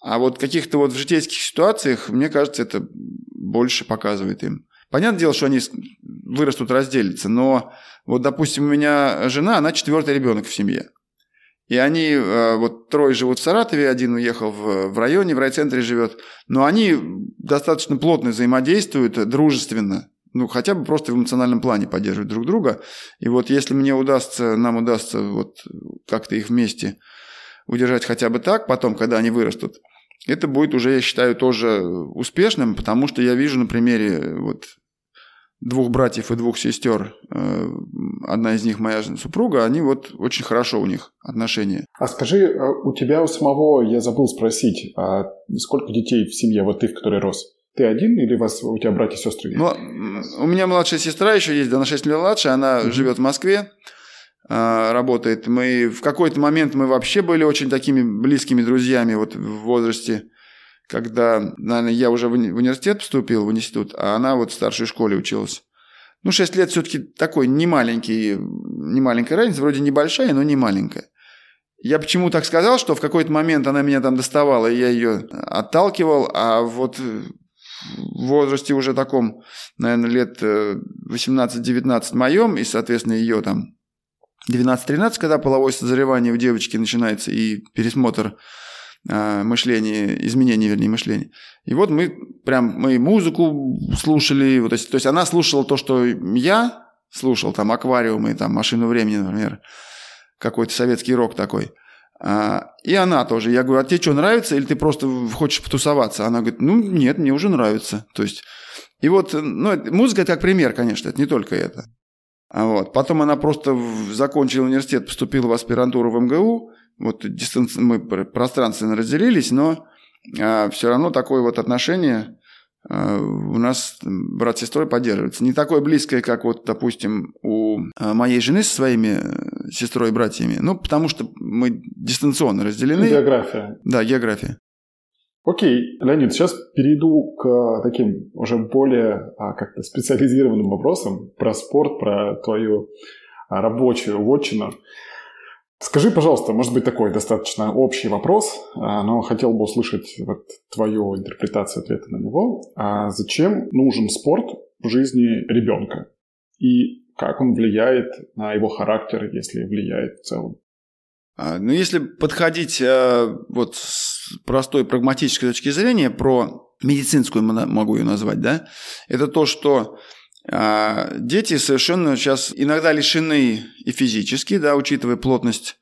S2: А вот каких-то вот в житейских ситуациях, мне кажется, это больше показывает им. Понятное дело, что они вырастут, разделятся, но вот, допустим, у меня жена, она четвертый ребенок в семье. И они, э, вот трое живут в Саратове, один уехал в, в районе, в райцентре живет, но они достаточно плотно взаимодействуют, дружественно, ну, хотя бы просто в эмоциональном плане поддерживают друг друга. И вот если мне удастся, нам удастся вот как-то их вместе удержать хотя бы так, потом, когда они вырастут, это будет уже, я считаю, тоже успешным, потому что я вижу на примере вот двух братьев и двух сестер, э, одна из них моя супруга, они вот очень хорошо у них отношения.
S1: А скажи, э, у тебя у самого, я забыл спросить, а сколько детей в семье, вот ты, в которой рос? Ты один или у, вас, у тебя братья и сестры есть?
S2: Ну, у меня младшая сестра еще есть, она 6 лет младше, она mm-hmm. живет в Москве, э, работает. Мы в какой-то момент мы вообще были очень такими близкими друзьями вот в возрасте когда, наверное, я уже в университет поступил, в институт, а она вот в старшей школе училась. Ну, 6 лет все-таки такой не маленький, не маленькая разница, вроде небольшая, но не маленькая. Я почему так сказал, что в какой-то момент она меня там доставала, и я ее отталкивал, а вот в возрасте уже таком, наверное, лет 18-19 э, моем, и, соответственно, ее там 12-13, когда половое созревание у девочки начинается, и пересмотр а, мышления, изменения, вернее, мышления. И вот мы прям, мы музыку слушали, вот, то, есть, то есть она слушала то, что я слушал, там, аквариумы, там, машину времени, например, какой-то советский рок такой. А, и она тоже. Я говорю, а тебе что, нравится, или ты просто хочешь потусоваться? Она говорит, ну, нет, мне уже нравится. То есть, и вот, ну, музыка это как пример, конечно, это не только это. А вот. Потом она просто закончила университет, поступила в аспирантуру в МГУ, вот дистанц... мы пространственно разделились, но а, все равно такое вот отношение а, у нас брат с сестрой поддерживается. Не такое близкое, как вот, допустим, у а, моей жены со своими э, сестрой и братьями. Ну, потому что мы дистанционно разделены.
S1: География.
S2: Да, география.
S1: Окей, Леонид, сейчас перейду к таким уже более как-то специализированным вопросам про спорт, про твою рабочую вотчину. Скажи, пожалуйста, может быть такой достаточно общий вопрос, а, но хотел бы услышать вот твою интерпретацию ответа на него. А зачем нужен спорт в жизни ребенка? И как он влияет на его характер, если влияет в целом?
S2: А, ну, если подходить э, вот с простой прагматической точки зрения, про медицинскую могу ее назвать, да, это то, что а, дети совершенно сейчас иногда лишены и физически, да, учитывая плотность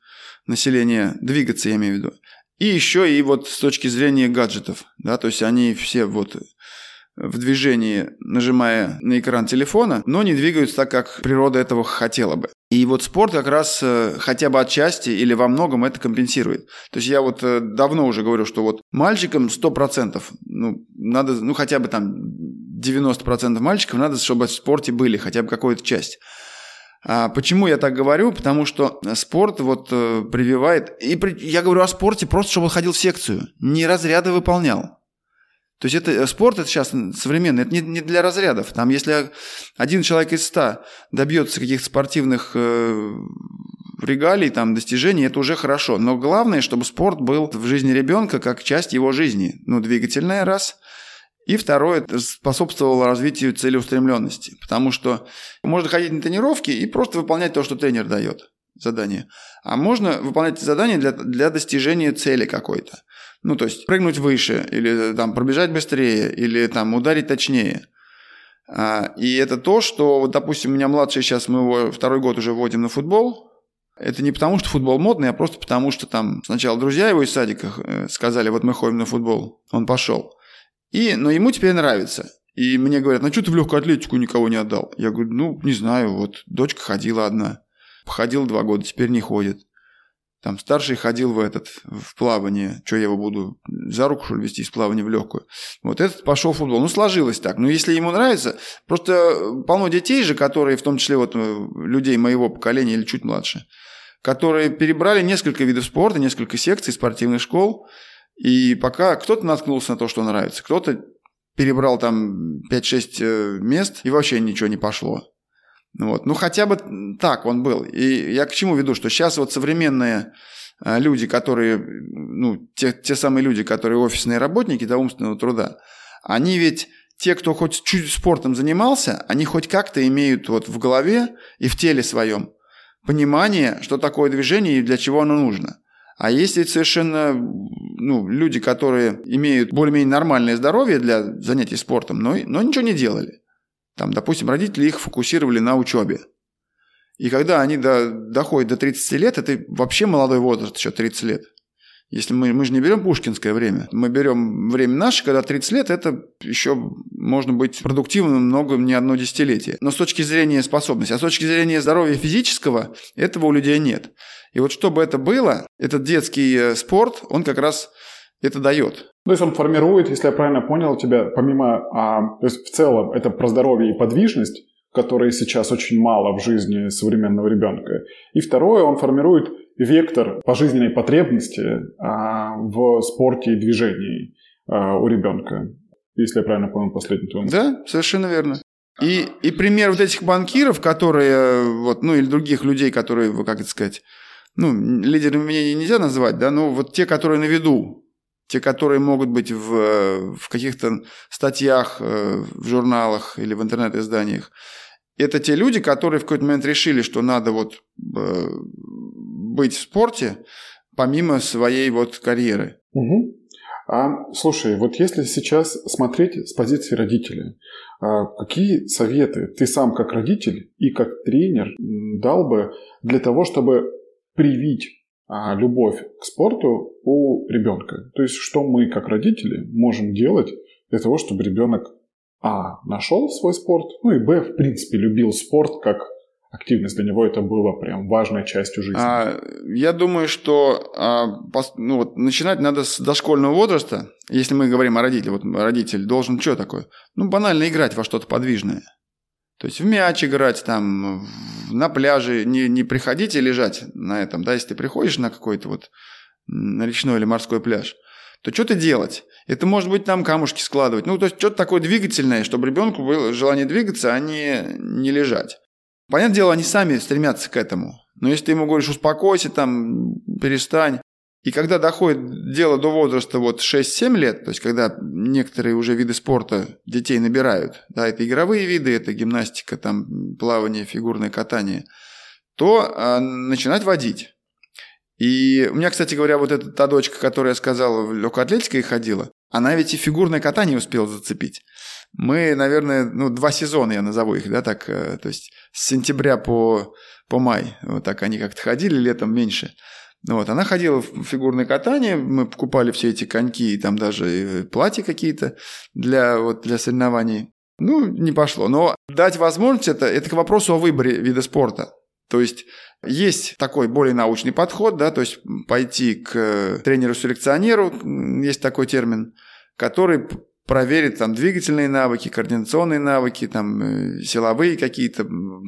S2: населения, двигаться я имею в виду, и еще и вот с точки зрения гаджетов, да, то есть они все вот в движении, нажимая на экран телефона, но не двигаются так, как природа этого хотела бы. И вот спорт как раз э, хотя бы отчасти или во многом это компенсирует. То есть я вот э, давно уже говорю, что вот мальчикам 100%, ну, надо, ну, хотя бы там 90% мальчиков надо, чтобы в спорте были хотя бы какая-то часть. А почему я так говорю? Потому что спорт вот э, прививает... И при, я говорю о спорте просто, чтобы он ходил в секцию, не разряды выполнял. То есть это э, спорт это сейчас современный, это не, не для разрядов. Там, если один человек из ста добьется каких-то спортивных э, регалий, там, достижений, это уже хорошо. Но главное, чтобы спорт был в жизни ребенка как часть его жизни. Ну, двигательная раз. И второе, это способствовало развитию целеустремленности. Потому что можно ходить на тренировки и просто выполнять то, что тренер дает задание. А можно выполнять задание для, для достижения цели какой-то. Ну, то есть прыгнуть выше, или там пробежать быстрее, или там ударить точнее. А, и это то, что, вот, допустим, у меня младший сейчас, мы его второй год уже вводим на футбол. Это не потому, что футбол модный, а просто потому, что там сначала друзья его из садика э, сказали, вот мы ходим на футбол. Он пошел. И, но ему теперь нравится. И мне говорят, ну что ты в легкую атлетику никого не отдал? Я говорю, ну, не знаю, вот дочка ходила одна. Ходил два года, теперь не ходит. Там старший ходил в этот, в плавание. Что я его буду за руку, что ли, вести из плавания в легкую? Вот этот пошел в футбол. Ну, сложилось так. Но если ему нравится, просто полно детей же, которые, в том числе вот э, людей моего поколения или чуть младше, которые перебрали несколько видов спорта, несколько секций спортивных школ, и пока кто-то наткнулся на то, что нравится, кто-то перебрал там 5-6 э, мест, и вообще ничего не пошло. Вот. Ну, хотя бы так он был. И я к чему веду, что сейчас вот современные э, люди, которые, ну, те, те самые люди, которые офисные работники до умственного труда, они ведь те, кто хоть чуть спортом занимался, они хоть как-то имеют вот в голове и в теле своем понимание, что такое движение и для чего оно нужно. А ведь совершенно ну, люди, которые имеют более-менее нормальное здоровье для занятий спортом, но, но ничего не делали. Там, допустим, родители их фокусировали на учебе. И когда они до, доходят до 30 лет, это вообще молодой возраст, еще 30 лет. Если мы, мы же не берем пушкинское время, мы берем время наше, когда 30 лет, это еще можно быть продуктивным много, не одно десятилетие. Но с точки зрения способности, а с точки зрения здоровья физического, этого у людей нет. И вот чтобы это было, этот детский э, спорт, он как раз это дает.
S1: То есть он формирует, если я правильно понял тебя, помимо, а, то есть в целом это про здоровье и подвижность, которые сейчас очень мало в жизни современного ребенка. И второе, он формирует вектор пожизненной потребности а, в спорте и движении а, у ребенка. Если я правильно понял последний твой
S2: Да, совершенно верно. И, и пример вот этих банкиров, которые, вот, ну или других людей, которые, как это сказать, ну, лидерами мне нельзя назвать, да, но вот те, которые на виду, те, которые могут быть в, в каких-то статьях, э, в журналах или в интернет-изданиях, это те люди, которые в какой-то момент решили, что надо вот э, быть в спорте помимо своей вот карьеры.
S1: Угу. А, слушай, вот если сейчас смотреть с позиции родителя, а какие советы ты сам как родитель и как тренер дал бы для того, чтобы привить любовь к спорту у ребенка. То есть, что мы, как родители, можем делать для того, чтобы ребенок а. нашел свой спорт, ну и б. в принципе, любил спорт как активность для него это было прям важной частью жизни.
S2: А, я думаю, что а, ну, вот, начинать надо с дошкольного возраста. Если мы говорим о родителе, вот родитель должен что такое? Ну, банально играть во что-то подвижное. То есть в мяч играть, там, на пляже, не, не приходите лежать на этом, да, если ты приходишь на какой-то вот на речной или морской пляж, то что-то делать. Это может быть там камушки складывать. Ну, то есть что-то такое двигательное, чтобы ребенку было желание двигаться, а не, не лежать. Понятное дело, они сами стремятся к этому. Но если ты ему говоришь, успокойся, там, перестань. И когда доходит дело до возраста вот 6-7 лет, то есть когда некоторые уже виды спорта детей набирают, да, это игровые виды, это гимнастика, там, плавание, фигурное катание, то а, начинать водить. И у меня, кстати говоря, вот эта та дочка, которая сказала, в легкоатлетикой ходила, она ведь и фигурное катание успела зацепить. Мы, наверное, ну, два сезона я назову их, да, так, э, то есть с сентября по, по май, вот так они как-то ходили, летом меньше. Вот, она ходила в фигурное катание, мы покупали все эти коньки, и там даже платья какие-то для, вот, для соревнований. Ну, не пошло. Но дать возможность это, это к вопросу о выборе вида спорта. То есть есть такой более научный подход, да, то есть пойти к тренеру-селекционеру, есть такой термин, который проверит там двигательные навыки, координационные навыки, там э, силовые какие-то,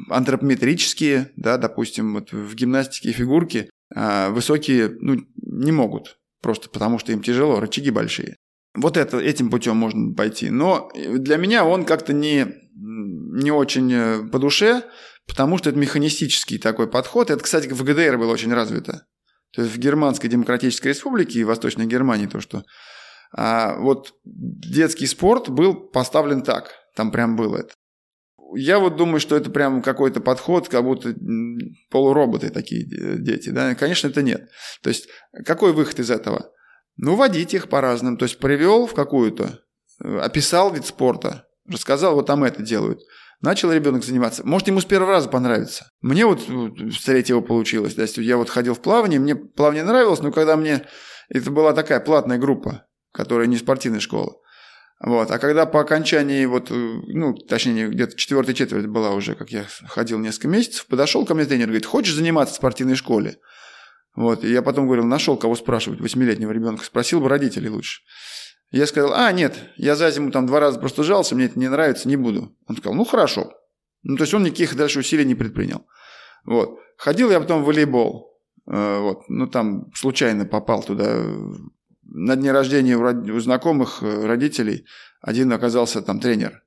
S2: антропометрические, да, допустим, вот в гимнастике и фигурке высокие ну, не могут, просто потому что им тяжело, рычаги большие. Вот это, этим путем можно пойти. Но для меня он как-то не, не очень э, по душе, потому что это механистический такой подход. Это, кстати, в ГДР было очень развито. То есть в Германской Демократической Республике и Восточной Германии то, что а вот детский спорт был поставлен так. Там прям было это. Я вот думаю, что это прям какой-то подход, как будто полуроботы такие дети. Да? Конечно, это нет. То есть какой выход из этого? Ну, водить их по-разному. То есть привел в какую-то, э, описал вид спорта, рассказал, вот там это делают. Начал ребенок заниматься. Может, ему с первого раза понравится. Мне вот с третьего получилось. Да, я вот ходил в плавание, мне плавание нравилось, но когда мне... Это была такая платная группа, которая не спортивная школа. Вот. А когда по окончании, вот, ну, точнее, где-то четвертая четверть была уже, как я ходил несколько месяцев, подошел ко мне тренер, говорит, хочешь заниматься в спортивной школе? Вот. И я потом говорил, нашел кого спрашивать, восьмилетнего ребенка, спросил бы родителей лучше. Я сказал, а, нет, я за зиму там два раза просто жался, мне это не нравится, не буду. Он сказал, ну, хорошо. Ну, то есть он никаких дальше усилий не предпринял. Вот. Ходил я потом в волейбол. Э, вот. Ну, там случайно попал туда на дне рождения у знакомых э, родителей один оказался там тренер.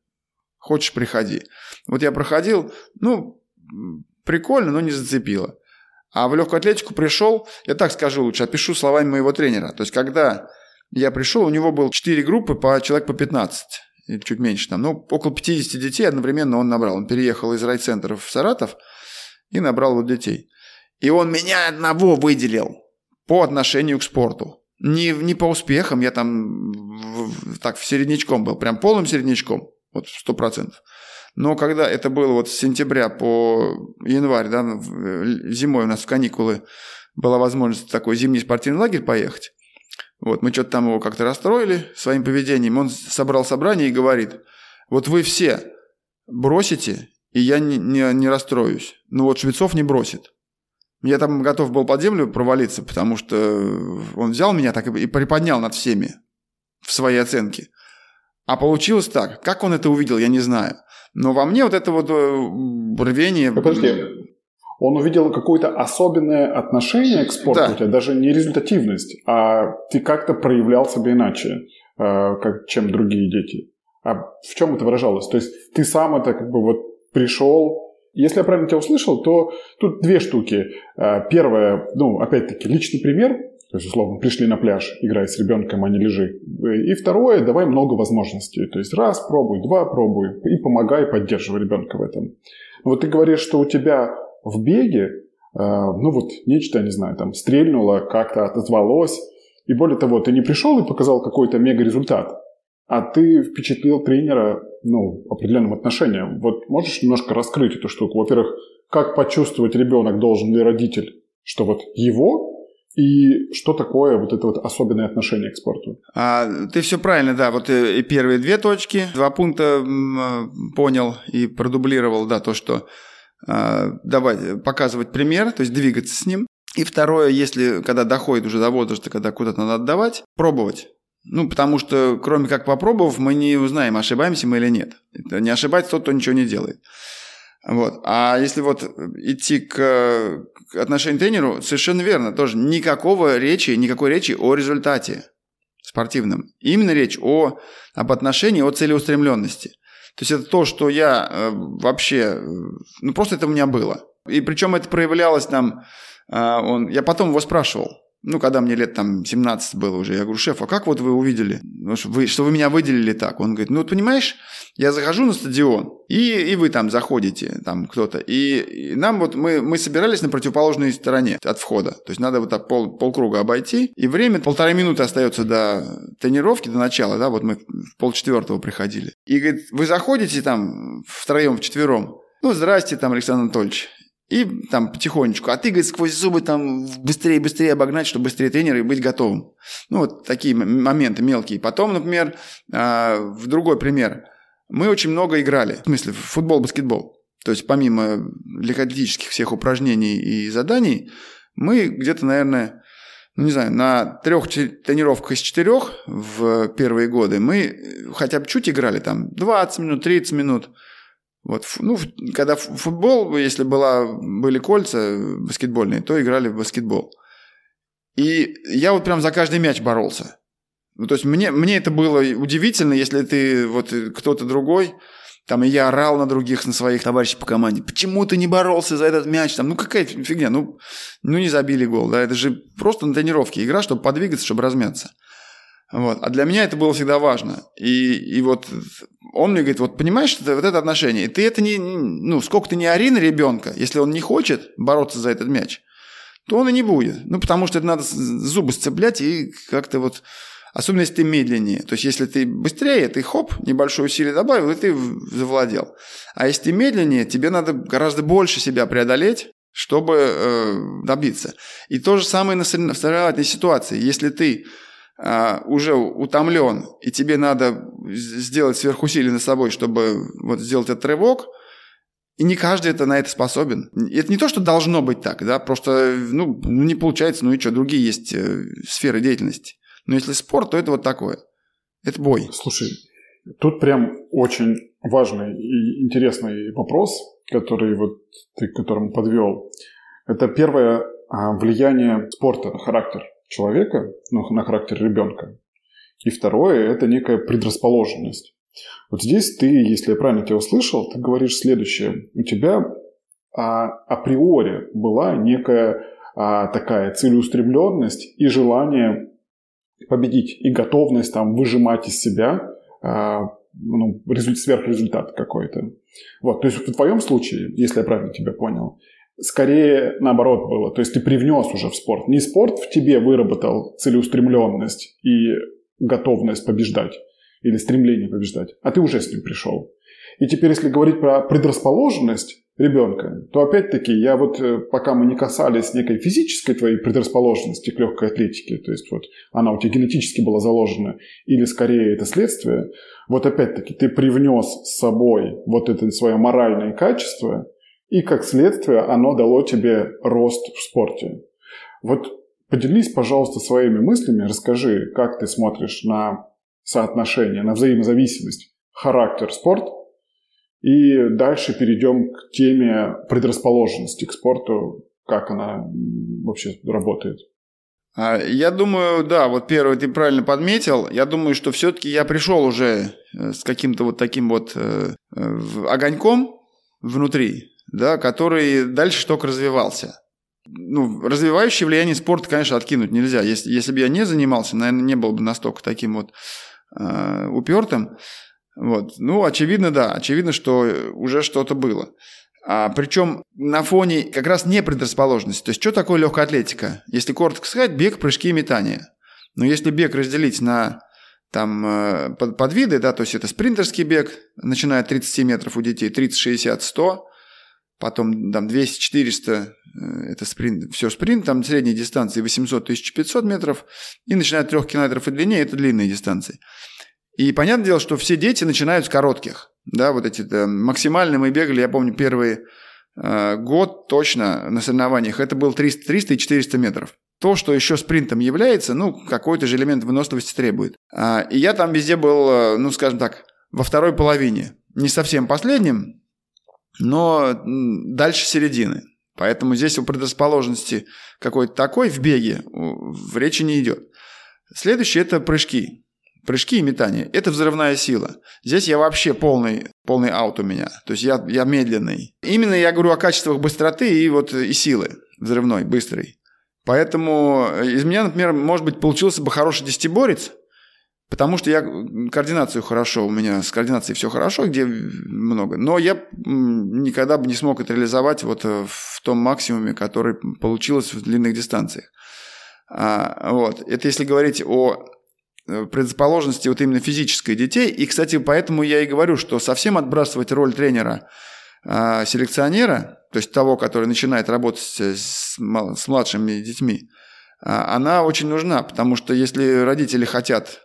S2: Хочешь, приходи. Вот я проходил, ну, прикольно, но не зацепило. А в легкую атлетику пришел, я так скажу лучше, опишу словами моего тренера. То есть, когда я пришел, у него было 4 группы по человек по 15, или чуть меньше там. Ну, около 50 детей одновременно он набрал. Он переехал из райцентров в Саратов и набрал вот детей. И он меня одного выделил по отношению к спорту. Не, не по успехам, я там в, так в середнячком был, прям полным середнячком, вот сто процентов. Но когда это было вот с сентября по январь, да, зимой у нас в каникулы была возможность в такой зимний спортивный лагерь поехать. Вот, мы что-то там его как-то расстроили своим поведением. Он собрал собрание и говорит, вот вы все бросите, и я не, не, не расстроюсь. Ну вот Швецов не бросит. Я там готов был под землю провалиться, потому что он взял меня так и приподнял над всеми в своей оценке. А получилось так. Как он это увидел, я не знаю. Но во мне вот это вот э, рвение...
S1: Подожди. Он увидел какое-то особенное отношение к спорту, да. у тебя даже не результативность, а ты как-то проявлял себя иначе, э, как, чем другие дети. А в чем это выражалось? То есть ты сам это как бы вот пришел, если я правильно тебя услышал, то тут две штуки. Э, первое, ну, опять-таки, личный пример, то есть, условно, пришли на пляж, играй с ребенком, а не лежи. И второе, давай много возможностей. То есть, раз пробуй, два пробуй, и помогай, поддерживай ребенка в этом. Вот ты говоришь, что у тебя в беге, э, ну вот, нечто, не знаю, там, стрельнуло, как-то отозвалось, и более того, ты не пришел и показал какой-то мега-результат, а ты впечатлил тренера ну, определенным отношением. Вот можешь немножко раскрыть эту штуку? Во-первых, как почувствовать ребенок должен ли родитель, что вот его и что такое вот это вот особенное отношение к спорту?
S2: А, ты все правильно, да. Вот э, и первые две точки, два пункта понял и продублировал, да, то, что а, давать, показывать пример, то есть двигаться с ним. И второе, если когда доходит уже до возраста, когда куда-то надо отдавать, пробовать. Ну, потому что, кроме как попробовав, мы не узнаем, ошибаемся мы или нет. Это не ошибается тот, кто ничего не делает. Вот. А если вот идти к, к отношению к тренеру, совершенно верно, тоже никакого речи, никакой речи о результате спортивном. Именно речь о, об отношении, о целеустремленности. То есть это то, что я э, вообще, ну просто это у меня было. И причем это проявлялось там, а, он, я потом его спрашивал, ну, когда мне лет там 17 было уже, я говорю, шеф, а как вот вы увидели, ну, что вы, что вы меня выделили так? Он говорит, ну, вот понимаешь, я захожу на стадион, и, и вы там заходите, там кто-то, и, и нам вот, мы, мы собирались на противоположной стороне от входа, то есть надо вот так пол, полкруга обойти, и время, полторы минуты остается до тренировки, до начала, да, вот мы в полчетвертого приходили. И говорит, вы заходите там втроем, вчетвером, ну, здрасте, там, Александр Анатольевич. И там потихонечку. А ты, говорит, сквозь зубы там быстрее, быстрее обогнать, чтобы быстрее тренер и быть готовым. Ну, вот такие моменты мелкие. Потом, например, а, в другой пример. Мы очень много играли. В смысле, в футбол, баскетбол. То есть, помимо легкоатлетических всех упражнений и заданий, мы где-то, наверное, ну, не знаю, на трех тренировках из четырех в первые годы мы хотя бы чуть играли, там 20 минут, 30 минут – вот, ну, когда футбол, если была, были кольца баскетбольные, то играли в баскетбол. И я вот прям за каждый мяч боролся. Ну, то есть мне, мне это было удивительно, если ты вот кто-то другой, там и я орал на других, на своих товарищей по команде. Почему ты не боролся за этот мяч? Там, ну какая фигня, ну, ну не забили гол. Да? Это же просто на тренировке игра, чтобы подвигаться, чтобы размяться. Вот. А для меня это было всегда важно. И, и вот он мне говорит, вот понимаешь, это, вот это отношение, и ты это не, ну, сколько ты не ори ребенка, если он не хочет бороться за этот мяч, то он и не будет. Ну, потому что это надо зубы сцеплять и как-то вот... Особенно если ты медленнее. То есть, если ты быстрее, ты хоп, небольшое усилие добавил, и ты завладел. А если ты медленнее, тебе надо гораздо больше себя преодолеть, чтобы э, добиться. И то же самое на соревновательной ситуации. Если ты а, уже утомлен, и тебе надо сделать сверхусилие над собой, чтобы вот сделать этот рывок, и не каждый это на это способен. Это не то, что должно быть так, да, просто ну, ну не получается, ну и что, другие есть э, сферы деятельности. Но если спорт, то это вот такое. Это бой.
S1: Слушай, тут прям очень важный и интересный вопрос, который вот ты к которому подвел. Это первое а, влияние спорта на характер человека, ну, на характер ребенка. И второе – это некая предрасположенность. Вот здесь ты, если я правильно тебя услышал, ты говоришь следующее. У тебя а, априори была некая а, такая целеустремленность и желание победить, и готовность там выжимать из себя а, ну, результ, сверхрезультат какой-то. Вот, то есть в твоем случае, если я правильно тебя понял, скорее наоборот было. То есть ты привнес уже в спорт. Не спорт в тебе выработал целеустремленность и готовность побеждать или стремление побеждать, а ты уже с ним пришел. И теперь, если говорить про предрасположенность ребенка, то опять-таки я вот, э, пока мы не касались некой физической твоей предрасположенности к легкой атлетике, то есть вот она у тебя генетически была заложена, или скорее это следствие, вот опять-таки ты привнес с собой вот это свое моральное качество, и как следствие оно дало тебе рост в спорте. Вот поделись, пожалуйста, своими мыслями, расскажи, как ты смотришь на соотношение, на взаимозависимость характер-спорт, и дальше перейдем к теме предрасположенности к спорту, как она вообще работает.
S2: А, я думаю, да, вот первый ты правильно подметил. Я думаю, что все-таки я пришел уже э, с каким-то вот таким вот э, огоньком внутри да, который дальше только развивался. Ну, развивающее влияние спорта, конечно, откинуть нельзя. Если, если бы я не занимался, наверное, не был бы настолько таким вот э, упертым. Вот. Ну, очевидно, да, очевидно, что уже что-то было. А, причем на фоне как раз не предрасположенности. То есть, что такое легкая атлетика? Если коротко сказать, бег, прыжки и метания. Но если бег разделить на там э, под, подвиды, да, то есть это спринтерский бег, начиная от 30 метров у детей, 30, 60, 100, потом там 200-400, э, это спринт, все спринт, там средние дистанции 800-1500 метров, и начиная от 3 километров и длиннее, это длинные дистанции. И понятное дело, что все дети начинают с коротких, да, вот эти максимальные мы бегали, я помню, первый э, год точно на соревнованиях, это был 300, 300 и 400 метров. То, что еще спринтом является, ну, какой-то же элемент выносливости требует. А, и я там везде был, э, ну, скажем так, во второй половине. Не совсем последним, но дальше середины. Поэтому здесь у предрасположенности какой-то такой в беге в речи не идет. Следующее – это прыжки. прыжки и метание. Это взрывная сила. Здесь я вообще полный, полный аут у меня. То есть я, я медленный. Именно я говорю о качествах быстроты и вот и силы взрывной, быстрой. Поэтому из меня, например, может быть, получился бы хороший десятиборец, потому что я координацию хорошо, у меня с координацией все хорошо, где много. Но я никогда бы не смог это реализовать вот э, в том максимуме, который получилось в длинных дистанциях. А, вот. Это если говорить о Э, предрасположенности вот именно физической детей. И, кстати, поэтому я и говорю, что совсем отбрасывать роль тренера а, селекционера, то есть того, который начинает работать с, с младшими детьми, а, она очень нужна, потому что если родители хотят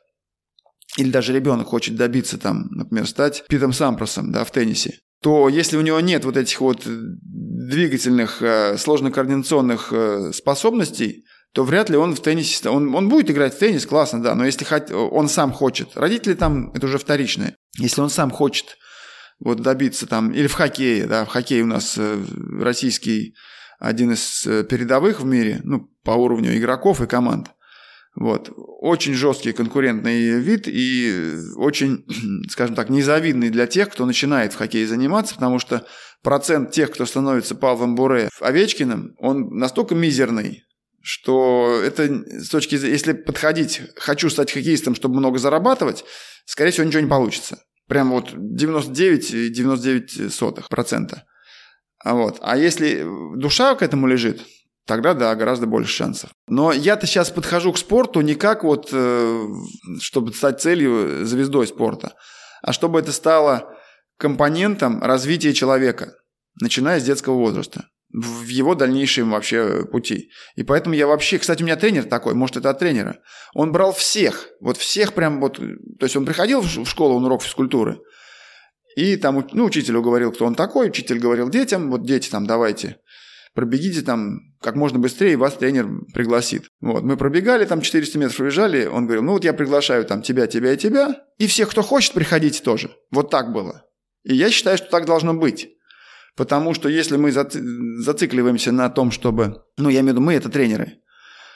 S2: или даже ребенок хочет добиться там, например, стать Питом Сампросом да, в теннисе, то если у него нет вот этих вот двигательных, э, сложно-координационных э, способностей, то вряд ли он в теннисе... Он, он будет играть в теннис, классно, да, но если хот, он сам хочет... Родители там, это уже вторичное. Если он сам хочет вот добиться там... Или в хоккее, да, в хоккее у нас э, российский один из э, передовых в мире, ну, по уровню игроков и команд. Вот. Очень жесткий конкурентный вид и очень, скажем так, незавидный для тех, кто начинает в хоккее заниматься, потому что процент тех, кто становится Павлом Буре Овечкиным, он настолько мизерный, что это с точки зрения, если подходить, хочу стать хоккеистом, чтобы много зарабатывать, скорее всего, ничего не получится. Прям вот 99,99%. А, вот. а если душа к этому лежит, тогда да, гораздо больше шансов. Но я-то сейчас подхожу к спорту не как вот, э, чтобы стать целью, звездой спорта, а чтобы это стало компонентом развития человека, начиная с детского возраста в его дальнейшем вообще пути. И поэтому я вообще, кстати, у меня тренер такой, может, это от тренера. Он брал всех, вот всех прям вот, то есть он приходил в школу, он урок физкультуры, и там, ну, учителю говорил, кто он такой, учитель говорил детям, вот дети там, давайте, пробегите там как можно быстрее, вас тренер пригласит. Вот, мы пробегали там 400 метров пробежали, он говорил, ну вот я приглашаю там тебя, тебя и тебя, и всех, кто хочет, приходите тоже. Вот так было. И я считаю, что так должно быть. Потому что если мы зацикливаемся на том, чтобы, ну, я имею в виду, мы это тренеры,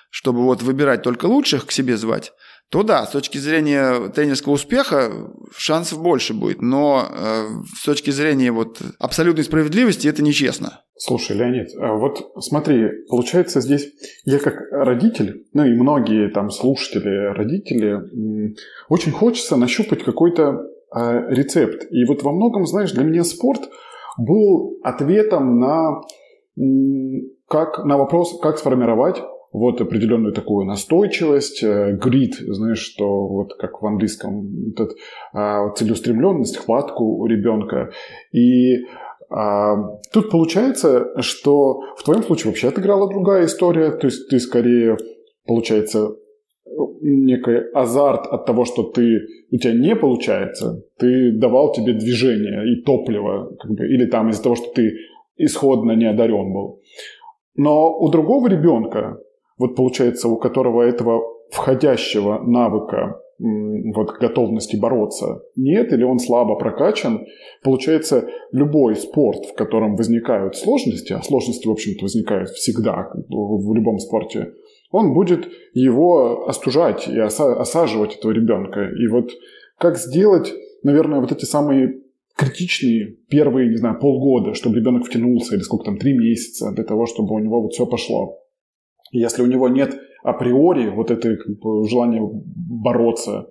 S2: чтобы вот выбирать только лучших к себе звать, то да, с точки зрения тренерского успеха шансов больше будет, но э, с точки зрения вот абсолютной справедливости это нечестно.
S1: Слушай, Леонид, а вот смотри, получается здесь я как родитель, ну и многие там слушатели, родители, очень хочется нащупать какой-то э, рецепт. И вот во многом, знаешь, для меня спорт – был ответом на, как, на вопрос, как сформировать вот определенную такую настойчивость, э, грид, знаешь, что вот как в английском, этот, а, целеустремленность, хватку у ребенка. И а, тут получается, что в твоем случае вообще отыграла другая история, то есть ты скорее, получается, некий азарт от того, что ты, у тебя не получается, ты давал тебе движение и топливо, как бы, или там из-за того, что ты исходно не одарен был. Но у другого ребенка, вот получается, у которого этого входящего навыка вот готовности бороться нет, или он слабо прокачан, получается, любой спорт, в котором возникают сложности, а сложности, в общем-то, возникают всегда в любом спорте, он будет его остужать и осаживать этого ребенка. И вот как сделать, наверное, вот эти самые критичные первые, не знаю, полгода, чтобы ребенок втянулся, или сколько там, три месяца, для того, чтобы у него вот все пошло. Если у него нет априори вот это желание бороться,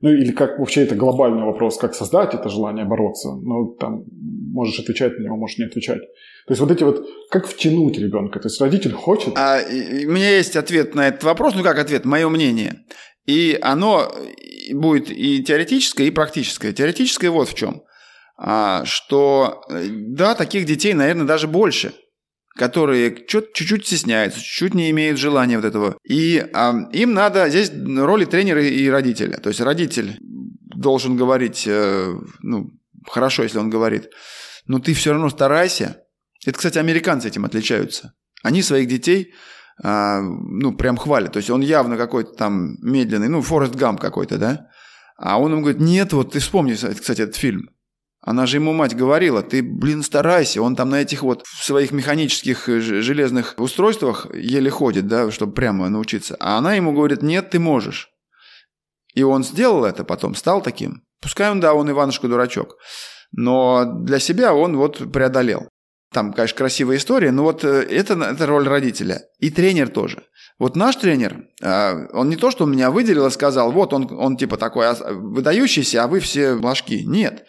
S1: ну или как вообще это глобальный вопрос, как создать это желание бороться, ну там можешь отвечать на него, можешь не отвечать. То есть вот эти вот, как втянуть ребенка? То есть родитель хочет...
S2: А, у меня есть ответ на этот вопрос, ну как ответ, мое мнение. И оно будет и теоретическое, и практическое. Теоретическое вот в чем. А, что, да, таких детей, наверное, даже больше которые чуть-чуть стесняются, чуть-чуть не имеют желания вот этого. И а, им надо, здесь роли тренера и родителя. То есть родитель должен говорить, э, ну, хорошо, если он говорит, но ты все равно старайся, это, кстати, американцы этим отличаются. Они своих детей а, ну, прям хвалят. То есть он явно какой-то там медленный, ну, Форест Гамп какой-то, да? А он им говорит, нет, вот ты вспомни, кстати, этот фильм. Она же ему мать говорила, ты, блин, старайся, он там на этих вот своих механических э, железных устройствах еле ходит, да, чтобы прямо научиться. А она ему говорит, нет, ты можешь. И он сделал это потом, стал таким. Пускай он, да, он Иванушка-дурачок. Но для себя он вот преодолел. Там, конечно, красивая история, но вот э, это, это роль родителя. И тренер тоже. Вот наш тренер, э, он не то, что меня выделил и сказал, вот он, он типа такой выдающийся, а вы все ложки. Нет.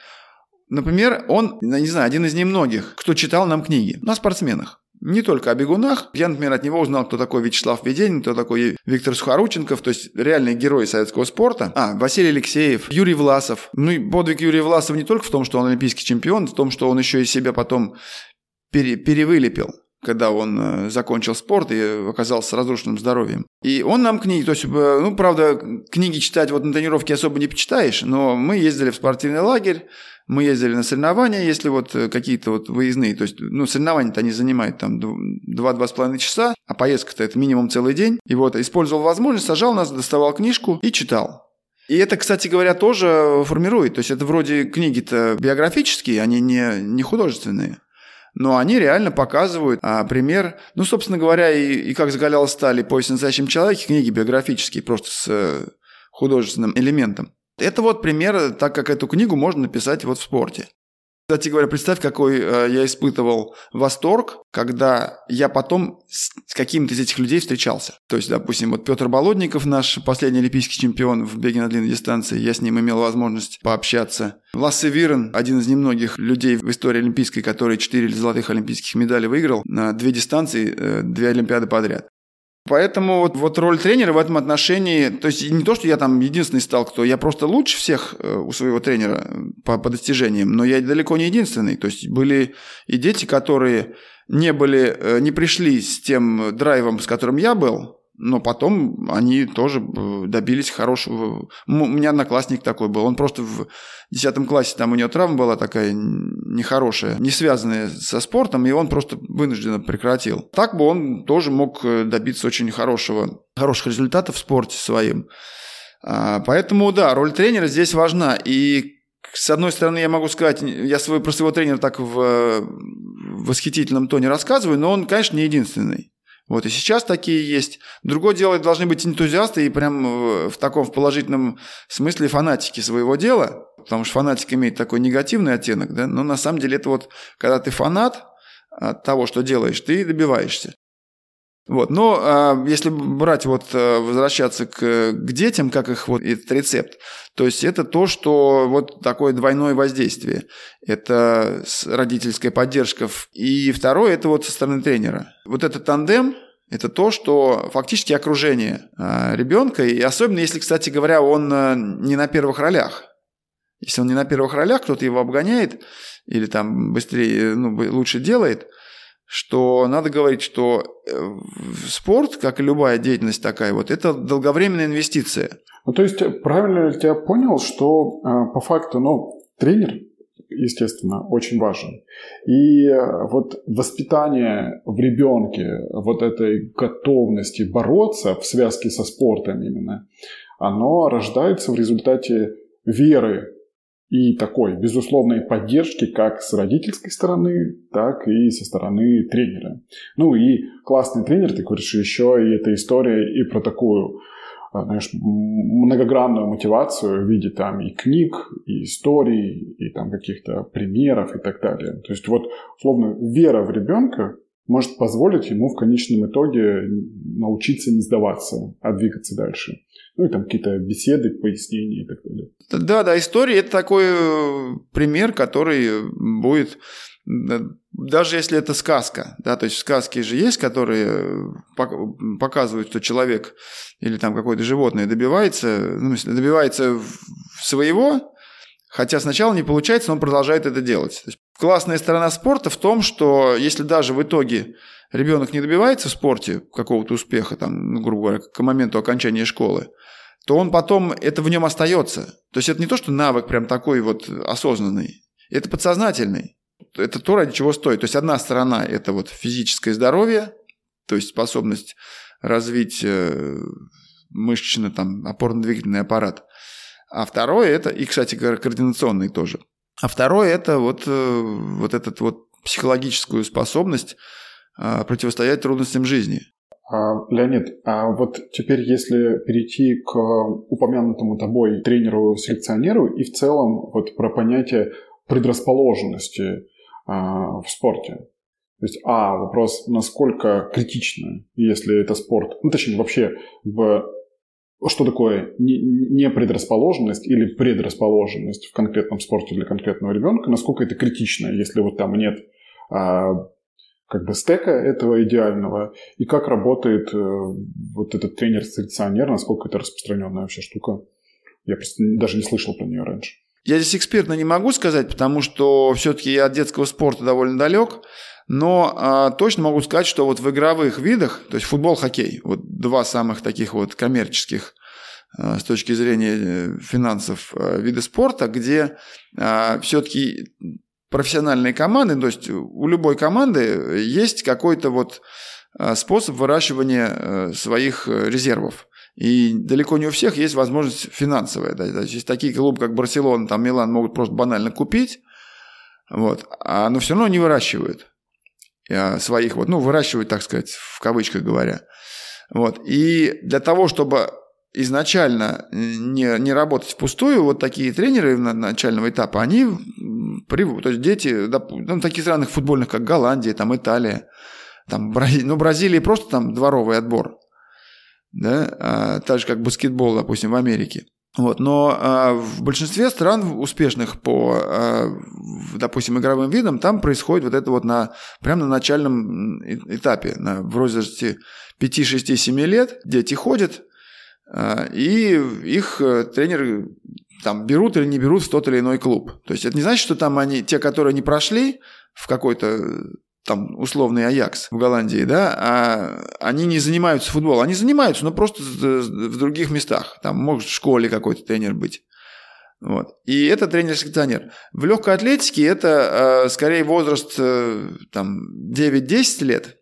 S2: Например, он, не знаю, один из немногих, кто читал нам книги на спортсменах. Не только о бегунах. Я, например, от него узнал, кто такой Вячеслав Веденин, кто такой Виктор Сухорученков, то есть реальные герои советского спорта. А, Василий Алексеев, Юрий Власов. Ну и подвиг Юрия Власова не только в том, что он олимпийский чемпион, в том, что он еще и себя потом пере, перевылепил когда он э, закончил спорт и оказался разрушенным здоровьем. И он нам книги, то есть, э, ну, правда, книги читать вот на тренировке особо не почитаешь, но мы ездили в спортивный лагерь, мы ездили на соревнования, если вот э, какие-то вот выездные, то есть, ну, соревнования-то они занимают там 2-2,5 часа, а поездка-то это минимум целый день. И вот использовал возможность, сажал нас, доставал книжку и читал. И это, кстати говоря, тоже формирует. То есть это вроде книги-то биографические, они не, не художественные но они реально показывают а, пример, ну, собственно говоря, и, и как закалял стали «Поезд в настоящем человеке», книги биографические, просто с э, художественным элементом. Это вот пример, так как эту книгу можно написать вот в спорте. Кстати говоря, представь, какой э, я испытывал восторг, когда я потом с каким-то из этих людей встречался. То есть, допустим, вот Петр Болотников, наш последний олимпийский чемпион в беге на длинной дистанции, я с ним имел возможность пообщаться. Лассе Вирен, один из немногих людей в истории олимпийской, который четыре золотых олимпийских медалей выиграл на две дистанции, э, две олимпиады подряд. Поэтому вот, вот роль тренера в этом отношении, то есть не то, что я там единственный стал, кто, я просто лучше всех э, у своего тренера по, по достижениям, но я далеко не единственный. То есть были и дети, которые не были, э, не пришли с тем драйвом, с которым я был, но потом они тоже э, добились хорошего. У меня одноклассник такой был. Он просто в 10 классе, там у него травма была такая нехорошая, не связанная со спортом, и он просто вынужденно прекратил. Так бы он тоже мог э, добиться очень хорошего, хороших результатов в спорте своим. А, поэтому, да, роль тренера здесь важна. И с одной стороны, я могу сказать, я свой, про своего тренера так в э, восхитительном тоне рассказываю, но он, конечно, не единственный. Вот и сейчас такие есть. Другое дело, должны быть энтузиасты и прям э, в таком в положительном смысле фанатики своего дела, потому что фанатик имеет такой негативный оттенок, да, но на самом деле это вот, когда ты фанат от того, что делаешь, ты добиваешься. Вот. Но а, если брать вот, э, возвращаться к, к детям, как их вот этот рецепт, то есть это то, что вот такое двойное воздействие. Это родительская поддержка. И второе, это вот со стороны тренера. Вот этот тандем, это то, что фактически окружение а, ребенка, и особенно если, кстати говоря, он э, не на первых ролях. Если он не на первых ролях, кто-то его обгоняет или там быстрее, ну, лучше делает – что надо говорить, что э, спорт, как и любая деятельность такая, вот это долговременная инвестиция.
S1: Ну, то есть, правильно ли я понял, что э, по факту, ну, тренер, естественно, очень важен. И э, вот воспитание в ребенке вот этой готовности бороться в связке со спортом именно, оно рождается в результате веры и такой безусловной поддержки как с родительской стороны, так и со стороны тренера. Ну и классный тренер, ты говоришь, еще и эта история и про такую а, знаешь, многогранную мотивацию в виде там и книг, и историй, и там каких-то примеров и так далее. То есть вот, условно, вера в ребенка может позволить ему в конечном итоге научиться не сдаваться, а двигаться дальше. Ну и там какие-то беседы, пояснения и так далее.
S2: Да, да, история – это такой э, пример, который будет даже если это сказка, да, то есть сказки же есть, которые э, показывают, что человек или там какое-то животное добивается, ну, добивается своего, хотя сначала не получается, но он продолжает это делать. То есть классная сторона спорта в том, что если даже в итоге ребенок не добивается в спорте какого-то успеха, там, ну, грубо говоря, к моменту окончания школы, то он потом, это в нем остается. То есть это не то, что навык прям такой вот осознанный, это подсознательный. Это то, ради чего стоит. То есть одна сторона – это вот физическое здоровье, то есть способность развить э, мышечный, там, опорно-двигательный аппарат. А второе – это, и, кстати, координационный тоже. А второе – это вот, э, вот эту вот психологическую способность а, противостоять трудностям жизни.
S1: А, Леонид, а вот теперь если перейти к упомянутому тобой тренеру-селекционеру и в целом вот про понятие предрасположенности а, в спорте. То есть, а, вопрос, насколько критично, если это спорт, ну, точнее, вообще, в, что такое не предрасположенность или предрасположенность в конкретном спорте для конкретного ребенка, насколько это критично, если вот там нет а, как бы стека этого идеального, и как работает э, вот этот тренер-селекционер, насколько это распространенная вообще штука. Я просто даже не слышал про нее раньше.
S2: Я здесь экспертно не могу сказать, потому что все-таки я от детского спорта довольно далек, но а, точно могу сказать, что вот в игровых видах, то есть футбол, хоккей, вот два самых таких вот коммерческих а, с точки зрения э, финансов а, вида спорта, где а, все-таки профессиональные команды, то есть у любой команды есть какой-то вот способ выращивания э, своих э, резервов. И далеко не у всех есть возможность финансовая. Да, есть такие клубы, как Барселона, там Милан могут просто банально купить, вот, а, но все равно не выращивают э, своих, вот, ну, выращивают, так сказать, в кавычках говоря. Вот. И для того, чтобы изначально не, не работать впустую, вот такие тренеры на начального этапа, они, то есть дети, ну, таких странных футбольных, как Голландия, там Италия, там Бразилия, ну, Бразилия просто там дворовый отбор, да, а, так же, как баскетбол, допустим, в Америке. Вот, но а, в большинстве стран успешных по, а, допустим, игровым видам, там происходит вот это вот на, прямо на начальном этапе, на, в возрасте 5, 6, 7 лет дети ходят, а, и их э, тренеры там берут или не берут в тот или иной клуб. То есть это не значит, что там они, те, которые не прошли в какой-то там условный Аякс в Голландии, да, а они не занимаются футболом. Они занимаются, но просто в других местах. Там может в школе какой-то тренер быть. Вот. И это тренер-селекционер. В легкой атлетике это э, скорее возраст э, там, 9-10 лет,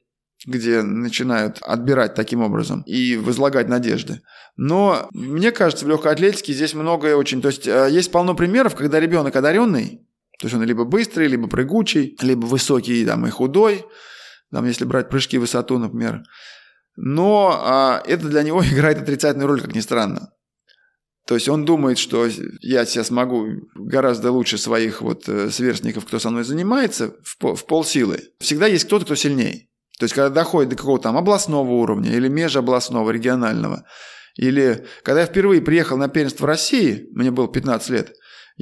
S2: где начинают отбирать таким образом и возлагать надежды. Но мне кажется, в легкой атлетике здесь многое очень... То есть э, есть полно примеров, когда ребенок одаренный, то есть он либо быстрый, либо прыгучий, либо высокий там, и худой, там, если брать прыжки в высоту, например. Но а, это для него играет отрицательную роль, как ни странно. То есть он думает, что я сейчас могу гораздо лучше своих вот э, сверстников, кто со мной занимается, в, в полсилы. Всегда есть кто-то, кто сильнее. То есть, когда доходит до какого-то там областного уровня или межобластного, регионального, или когда я впервые приехал на первенство России, мне было 15 лет,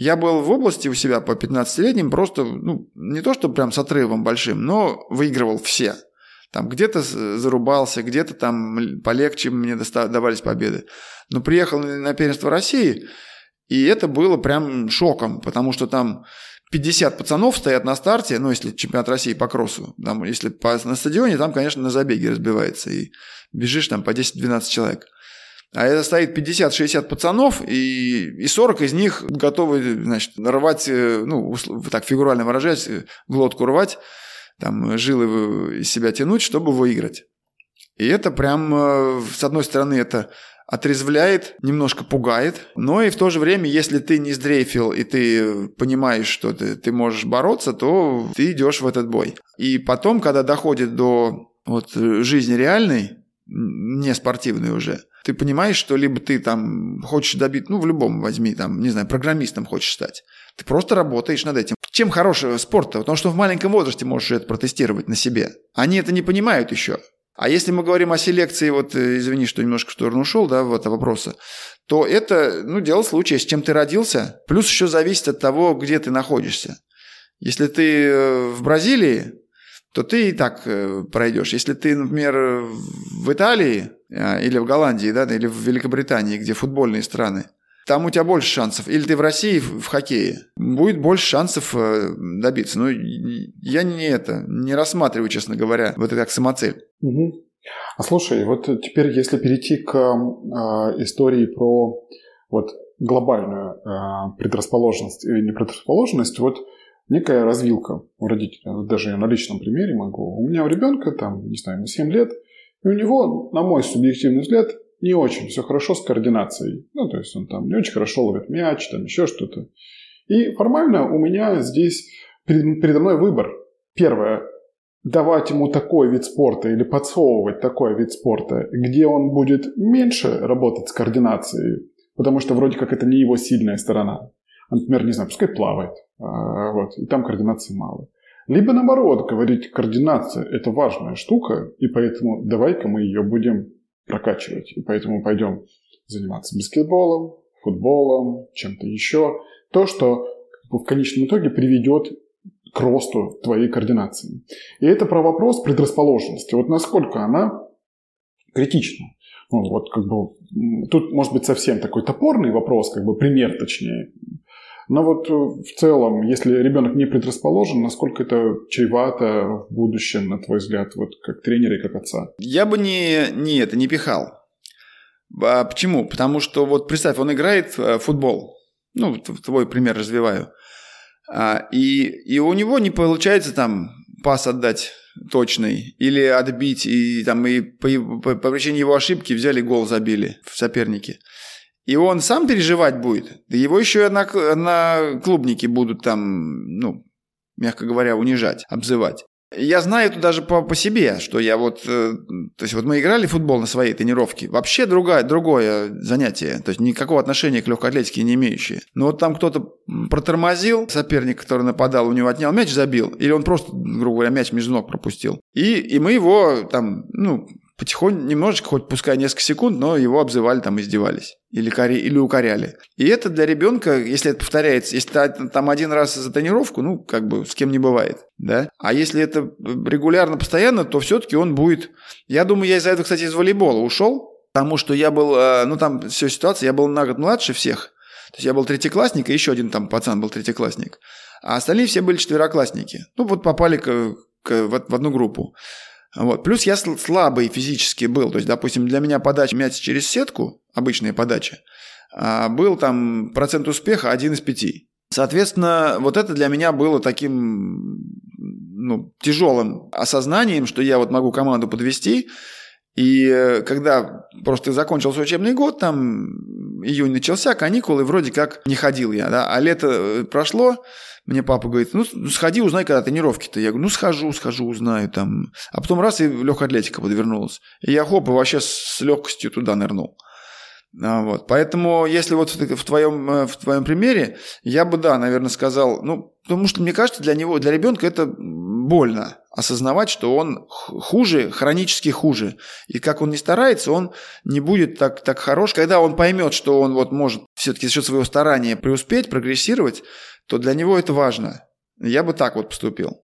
S2: я был в области у себя по 15-летним просто, ну, не то что прям с отрывом большим, но выигрывал все. Там где-то зарубался, где-то там полегче мне давались победы. Но приехал на первенство России, и это было прям шоком, потому что там 50 пацанов стоят на старте, ну, если чемпионат России по кроссу, там, если по, на стадионе, там, конечно, на забеге разбивается, и бежишь там по 10-12 человек. А это стоит 50-60 пацанов, и, и 40 из них готовы, значит, рвать, э, ну, так фигурально выражаясь, э, глотку рвать, там, жилы из себя тянуть, чтобы выиграть. И это прям, э, с одной стороны, это отрезвляет, немножко пугает, но и в то же время, если ты не сдрейфил и ты понимаешь, что ты, ты можешь бороться, то ты идешь в этот бой. И потом, когда доходит до вот, жизни реальной, не спортивной уже, ты понимаешь, что либо ты там хочешь добить, ну, в любом возьми, там, не знаю, программистом хочешь стать. Ты просто работаешь над этим. Чем хорошего спорта? Потому что в маленьком возрасте можешь это протестировать на себе. Они это не понимают еще. А если мы говорим о селекции, вот, э, извини, что немножко в сторону ушел, да, в это вопроса, то это, ну, дело случая, с чем ты родился, плюс еще зависит от того, где ты находишься. Если ты э, в Бразилии, то ты и так э, пройдешь. Если ты, например, в Италии или в Голландии, да, или в Великобритании, где футбольные страны, там у тебя больше шансов. Или ты в России в, хоккее, будет больше шансов э, добиться. Ну, я не это, не рассматриваю, честно говоря, вот это как самоцель.
S1: Угу. А слушай, вот теперь, если перейти к э, истории про вот глобальную э, предрасположенность или не предрасположенность, вот некая развилка у родителей. Даже я на личном примере могу. У меня у ребенка, там, не знаю, 7 лет, и у него, на мой субъективный взгляд, не очень все хорошо с координацией. Ну, то есть он там не очень хорошо ловит мяч, там еще что-то. И формально у меня здесь перед, передо мной выбор. Первое, давать ему такой вид спорта или подсовывать такой вид спорта, где он будет меньше работать с координацией, потому что вроде как это не его сильная сторона. например, не знаю, пускай плавает, а, вот, и там координации мало. Либо наоборот, говорить, координация – это важная штука, и поэтому давай-ка мы ее будем прокачивать. И поэтому пойдем заниматься баскетболом, футболом, чем-то еще. То, что в конечном итоге приведет к росту твоей координации. И это про вопрос предрасположенности. Вот насколько она критична. Ну, вот как бы тут может быть совсем такой топорный вопрос, как бы пример точнее. Но вот э, в целом, если ребенок не предрасположен, насколько это чревато в будущем, на твой взгляд, вот как тренера и как отца?
S2: Я бы не, не это не пихал. А почему? Потому что вот представь, он играет в футбол. Ну, твой пример развиваю. А, и, и у него не получается там пас отдать точный или отбить, и там и по, по, по причине его ошибки взяли гол, забили в сопернике. И он сам переживать будет. Да его еще на, на клубники будут там, ну, мягко говоря, унижать, обзывать. Я знаю это даже по, по себе, что я вот... Э, то есть вот мы играли в футбол на своей тренировке. Вообще другое, другое занятие. То есть никакого отношения к легкой атлетике не имеющее. Но вот там кто-то протормозил, соперник, который нападал, у него отнял мяч, забил. Или он просто, грубо говоря, мяч между ног пропустил. И, и мы его там, ну, потихоньку, немножечко, хоть пускай несколько секунд, но его обзывали, там издевались или, кори, или укоряли. И это для ребенка, если это повторяется, если там один раз за тренировку, ну, как бы с кем не бывает, да. А если это регулярно, постоянно, то все-таки он будет... Я думаю, я из-за этого, кстати, из волейбола ушел, потому что я был, э, ну, там все ситуация, я был на год младше всех, то есть я был третьеклассник, и еще один там пацан был третьеклассник. А остальные все были четвероклассники. Ну, вот попали к, к, в, в одну группу. Вот. Плюс я слабый физически был. То есть, допустим, для меня подача мяч через сетку, обычная подача, а, был там процент успеха один из пяти. Соответственно, вот это для меня было таким ну, тяжелым осознанием, что я вот могу команду подвести. И э, когда просто закончился учебный год, там июнь начался, каникулы, вроде как не ходил я, да, а лето э, прошло, мне папа говорит, ну, сходи, узнай, когда тренировки-то. Я говорю, ну, схожу, схожу, узнаю там. А потом раз, и легкая атлетика подвернулась. И я, хоп, и вообще с легкостью туда нырнул. А, вот. Поэтому, если вот в твоем, э, в твоем примере, я бы, да, наверное, сказал, ну, потому что, мне кажется, для него, для ребенка это больно осознавать, что он хуже, хронически хуже. И как он не старается, он не будет так, так хорош. Когда он поймет, что он вот может все-таки за счет своего старания преуспеть, прогрессировать, то для него это важно. Я бы так вот поступил.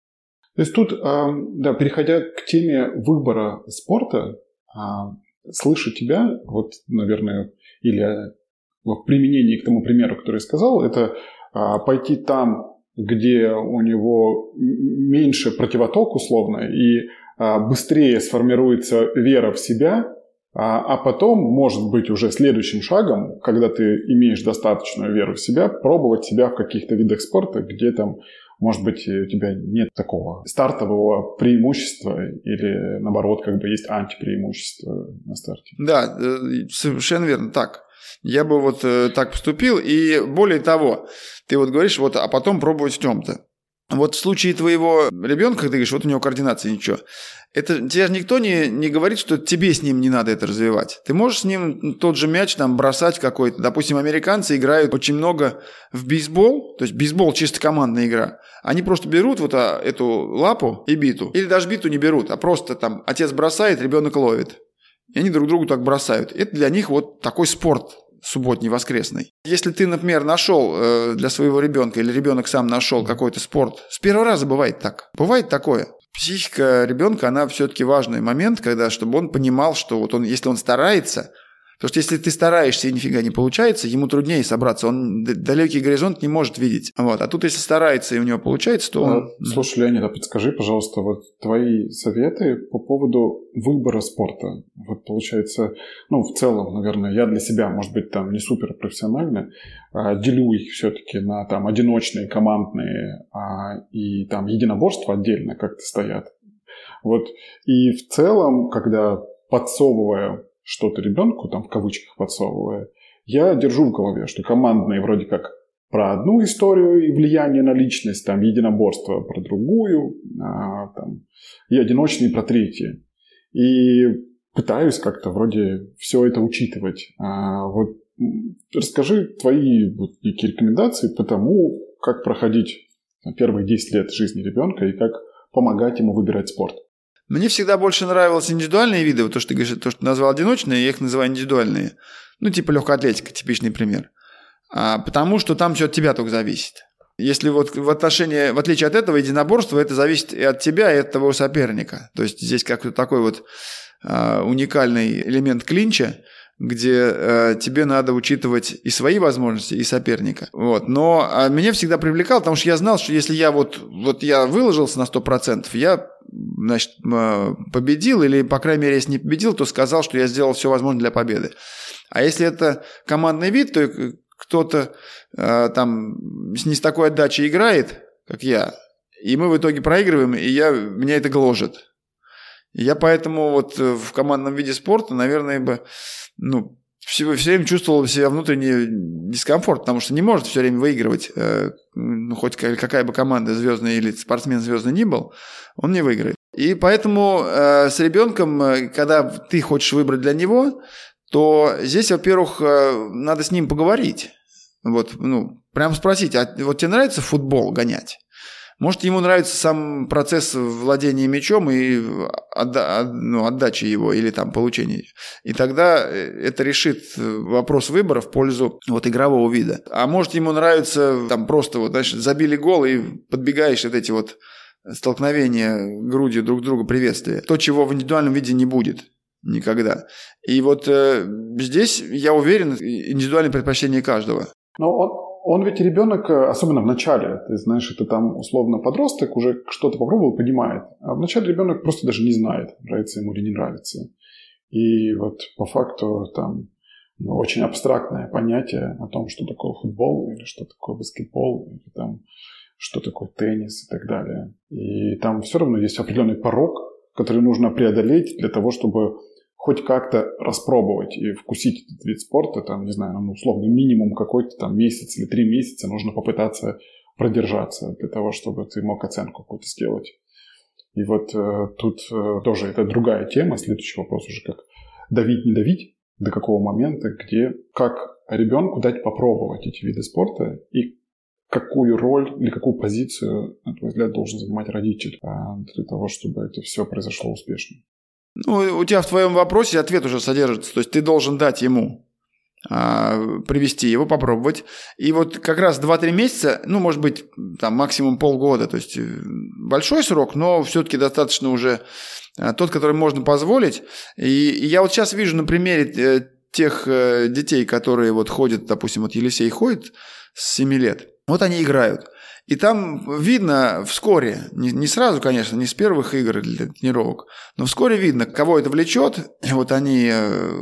S1: То есть тут, да, переходя к теме выбора спорта, а, слышу тебя, вот, наверное, или в применении к тому примеру, который я сказал, это а, пойти там, где у него меньше противоток условно, и а, быстрее сформируется вера в себя, а, а потом, может быть, уже следующим шагом, когда ты имеешь достаточную веру в себя, пробовать себя в каких-то видах спорта, где там, может быть, у тебя нет такого стартового преимущества или, наоборот, как бы есть антипреимущество на старте.
S2: Да, э, совершенно верно, так. Я бы вот э, так поступил, и более того, ты вот говоришь, вот, а потом пробовать в чем-то. Вот в случае твоего ребенка, ты говоришь, вот у него координация ничего. Это тебе же никто не, не говорит, что тебе с ним не надо это развивать. Ты можешь с ним тот же мяч там бросать какой-то. Допустим, американцы играют очень много в бейсбол, то есть бейсбол чисто командная игра. Они просто берут вот а, эту лапу и биту. Или даже биту не берут, а просто там отец бросает, ребенок ловит. И они друг другу так бросают. Это для них вот такой спорт субботний, воскресный. Если ты, например, нашел э, для своего ребенка или ребенок сам нашел какой-то спорт, с первого раза бывает так. Бывает такое. Психика ребенка, она все-таки важный момент, когда, чтобы он понимал, что вот он, если он старается, Потому что если ты стараешься и нифига не получается, ему труднее собраться. Он далекий горизонт не может видеть. Вот. А тут, если старается и у него получается, то он...
S1: Слушай, Леонид, а подскажи, пожалуйста, вот твои советы по поводу выбора спорта. Вот получается, ну, в целом, наверное, я для себя, может быть, там не супер профессионально, а, делю их все-таки на там одиночные, командные а, и там единоборства отдельно как-то стоят. Вот. И в целом, когда подсовываю что-то ребенку, там в кавычках подсовывая, я держу в голове, что командные вроде как про одну историю и влияние на личность, там единоборство про другую, а, там, и одиночные, про третьи. И пытаюсь как-то вроде все это учитывать. А, вот расскажи твои вот, некие рекомендации по тому, как проходить первые 10 лет жизни ребенка и как помогать ему выбирать спорт.
S2: Мне всегда больше нравились индивидуальные виды, вот то, что ты говоришь, то, что ты назвал одиночные, я их называю индивидуальные. Ну, типа легкая атлетика, типичный пример. А, потому что там все от тебя только зависит. Если вот в отношении, в отличие от этого, единоборство, это зависит и от тебя, и от твоего соперника. То есть здесь как-то такой вот а, уникальный элемент клинча, где э, тебе надо учитывать и свои возможности, и соперника. Вот. Но а меня всегда привлекал, потому что я знал, что если я вот, вот я выложился на 100%, я значит, победил, или, по крайней мере, если не победил, то сказал, что я сделал все возможное для победы. А если это командный вид, то кто-то э, там не с такой отдачей играет, как я, и мы в итоге проигрываем, и я, меня это гложет. Я поэтому вот э, в командном виде спорта, наверное, бы, ну, все, все время чувствовал себя внутренний дискомфорт, потому что не может все время выигрывать, э, ну, хоть какая бы команда звездная или спортсмен звездный ни был, он не выиграет. И поэтому э, с ребенком, э, когда ты хочешь выбрать для него, то здесь, во-первых, э, надо с ним поговорить. Вот, ну, прям спросить, а вот тебе нравится футбол гонять? Может, ему нравится сам процесс владения мячом и отда- ну, отдачи его или там получения. И тогда э, это решит вопрос выбора в пользу вот игрового вида. А может, ему нравится там просто вот, знаешь, забили гол и подбегаешь вот эти вот столкновения грудью друг друга приветствия. То, чего в индивидуальном виде не будет никогда. И вот э, здесь, я уверен, индивидуальное предпочтение каждого.
S1: Но он, он ведь ребенок, э, особенно в начале, ты знаешь, это там условно подросток, уже что-то попробовал, понимает. А вначале ребенок просто даже не знает, нравится ему или не нравится. И вот по факту там ну, очень абстрактное понятие о том, что такое футбол, или что такое баскетбол, или там что такое теннис и так далее. И там все равно есть определенный порог, который нужно преодолеть для того, чтобы хоть как-то распробовать и вкусить этот вид спорта, там, не знаю, ну, условно, минимум какой-то там месяц или три месяца нужно попытаться продержаться для того, чтобы ты мог оценку какую-то сделать. И вот э, тут э, тоже это другая тема. Следующий вопрос уже как давить, не давить, до какого момента, где, как ребенку дать попробовать эти виды спорта и какую роль или какую позицию, на твой взгляд, должен занимать родитель а, для того, чтобы это все произошло успешно?
S2: Ну, у тебя в твоем вопросе ответ уже содержится. То есть ты должен дать ему а, привести его, попробовать. И вот как раз 2-3 месяца, ну, может быть, там максимум полгода, то есть э, большой срок, но все-таки достаточно уже а, тот, который можно позволить. И, и я вот сейчас вижу на примере э, тех э, детей, которые вот ходят, допустим, вот Елисей ходит с 7 лет, вот они играют. И там видно вскоре, не, не сразу, конечно, не с первых игр для тренировок, но вскоре видно, кого это влечет. И вот они э,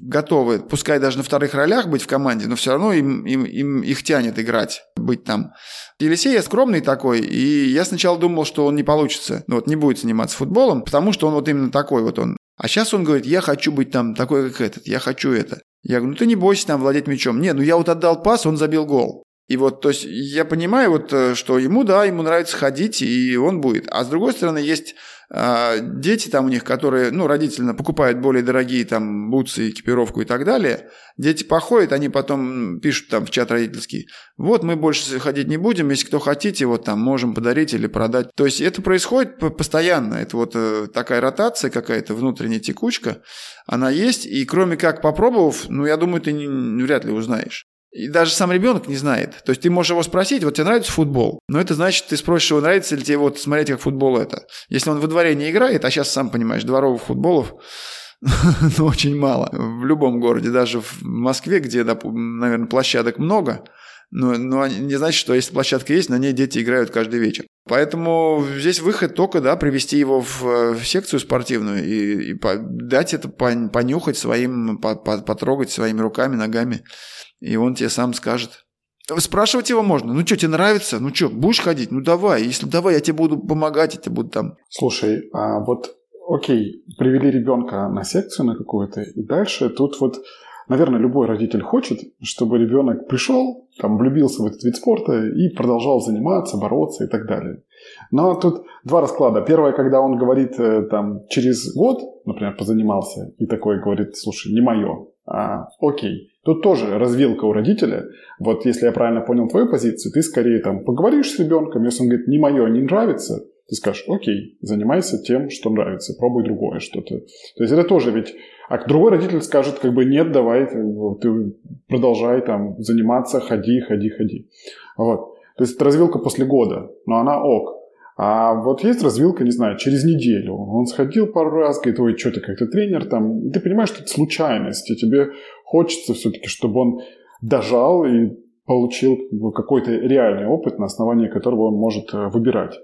S2: готовы, пускай даже на вторых ролях быть в команде, но все равно им, им, им их тянет играть, быть там. Елисей я скромный такой, и я сначала думал, что он не получится, ну вот не будет заниматься футболом, потому что он вот именно такой вот он. А сейчас он говорит, я хочу быть там такой, как этот, я хочу это. Я говорю, ну ты не бойся там владеть мячом. Не, ну я вот отдал пас, он забил гол. И вот, то есть, я понимаю, вот, э, что ему, да, ему нравится ходить, и он будет. А с другой стороны, есть э, дети там у них, которые, ну, родительно покупают более дорогие там бутсы, экипировку и так далее. Дети походят, они потом пишут там в чат родительский, вот мы больше ходить не будем, если кто хотите, вот там можем подарить или продать. То есть, это происходит постоянно. Это вот э, такая ротация какая-то, внутренняя текучка, она есть. И кроме как попробовав, ну, я думаю, ты не, вряд ли узнаешь. И даже сам ребенок не знает. То есть ты можешь его спросить, вот тебе нравится футбол. Но это значит, ты спросишь его, нравится ли тебе вот смотреть, как футбол это. Если он во дворе не играет, а сейчас сам понимаешь, дворовых футболов ну, очень мало. В любом городе, даже в Москве, где, наверное, площадок много, но, но не значит, что если площадка есть, на ней дети играют каждый вечер. Поэтому здесь выход только, да, привести его в, в секцию спортивную и, и по, дать это понюхать своим, по, по, потрогать своими руками, ногами и он тебе сам скажет. Спрашивать его можно. Ну что, тебе нравится? Ну что, будешь ходить? Ну давай. Если давай, я тебе буду помогать, я тебе буду там.
S1: Слушай, а вот окей, привели ребенка на секцию на какую-то, и дальше тут вот наверное, любой родитель хочет, чтобы ребенок пришел, там, влюбился в этот вид спорта и продолжал заниматься, бороться и так далее. Но тут два расклада. Первое, когда он говорит, э, там, через год, например, позанимался, и такой говорит, слушай, не мое, а, окей. Тут тоже развилка у родителя. Вот если я правильно понял твою позицию, ты скорее там поговоришь с ребенком, если он говорит, не мое, не нравится, ты скажешь, окей, занимайся тем, что нравится, пробуй другое что-то. То есть это тоже ведь... А другой родитель скажет, как бы, нет, давай, ты продолжай там заниматься, ходи, ходи, ходи. Вот. То есть это развилка после года, но она ок. А вот есть развилка, не знаю, через неделю. Он сходил пару раз, говорит, ой, что ты как-то тренер там. И ты понимаешь, что это случайность, и тебе хочется все-таки, чтобы он дожал и получил какой-то реальный опыт, на основании которого он может э, выбирать.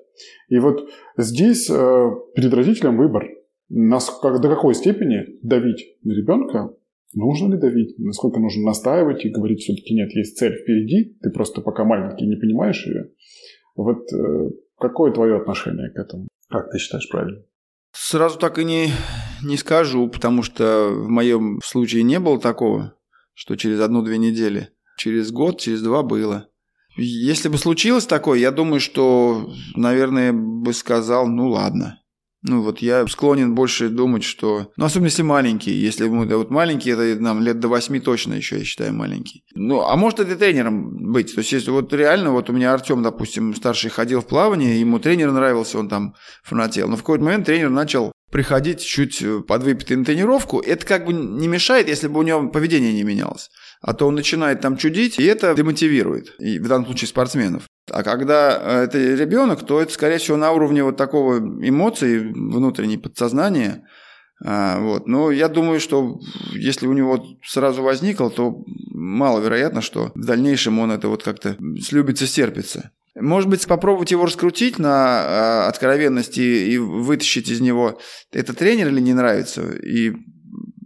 S1: И вот здесь э, перед родителем выбор, до какой степени давить на ребенка, нужно ли давить, насколько нужно настаивать и говорить все-таки нет, есть цель впереди, ты просто пока маленький не понимаешь ее. Вот э, какое твое отношение к этому? Как ты считаешь правильно?
S2: Сразу так и не, не скажу, потому что в моем случае не было такого, что через одну-две недели Через год, через два было. Если бы случилось такое, я думаю, что, наверное, бы сказал, ну ладно. Ну вот я склонен больше думать, что... Ну, особенно если маленький. Если мы да, вот маленький, это нам лет до восьми точно еще, я считаю, маленький. Ну, а может это тренером быть. То есть, если вот реально, вот у меня Артем, допустим, старший ходил в плавание, ему тренер нравился, он там фанател. Но в какой-то момент тренер начал приходить чуть подвыпитый на тренировку. Это как бы не мешает, если бы у него поведение не менялось а то он начинает там чудить, и это демотивирует, и в данном случае спортсменов. А когда э, это ребенок, то это, скорее всего, на уровне вот такого эмоций, внутренней подсознания. А, вот. Но я думаю, что если у него сразу возникло, то маловероятно, что в дальнейшем он это вот как-то слюбится, стерпится. Может быть, попробовать его раскрутить на а, откровенности и вытащить из него, это тренер или не нравится, и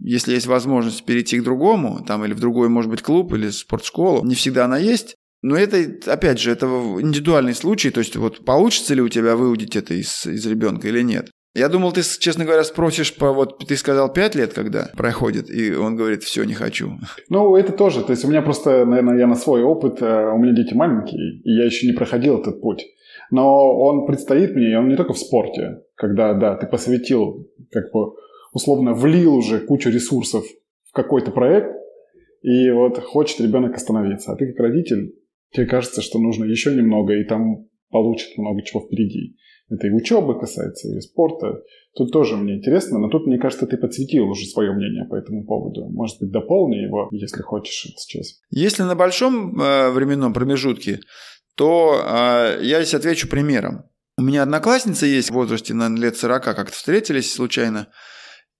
S2: если есть возможность перейти к другому, там или в другой, может быть, клуб или спортшколу, не всегда она есть. Но это, опять же, это индивидуальный случай, то есть вот получится ли у тебя выудить это из, из ребенка или нет. Я думал, ты, честно говоря, спросишь по вот ты сказал пять лет, когда проходит, и он говорит, все, не хочу.
S1: Ну, это тоже. То есть у меня просто, наверное, я на свой опыт, э, у меня дети маленькие, и я еще не проходил этот путь. Но он предстоит мне, и он не только в спорте, когда, да, ты посвятил как бы условно влил уже кучу ресурсов в какой-то проект, и вот хочет ребенок остановиться. А ты как родитель, тебе кажется, что нужно еще немного, и там получит много чего впереди. Это и учебы касается, и спорта. Тут тоже мне интересно, но тут, мне кажется, ты подсветил уже свое мнение по этому поводу. Может быть, дополни его, если хочешь сейчас.
S2: Если на большом э, временном промежутке, то э, я здесь отвечу примером. У меня одноклассница есть в возрасте, наверное, лет 40, как-то встретились случайно.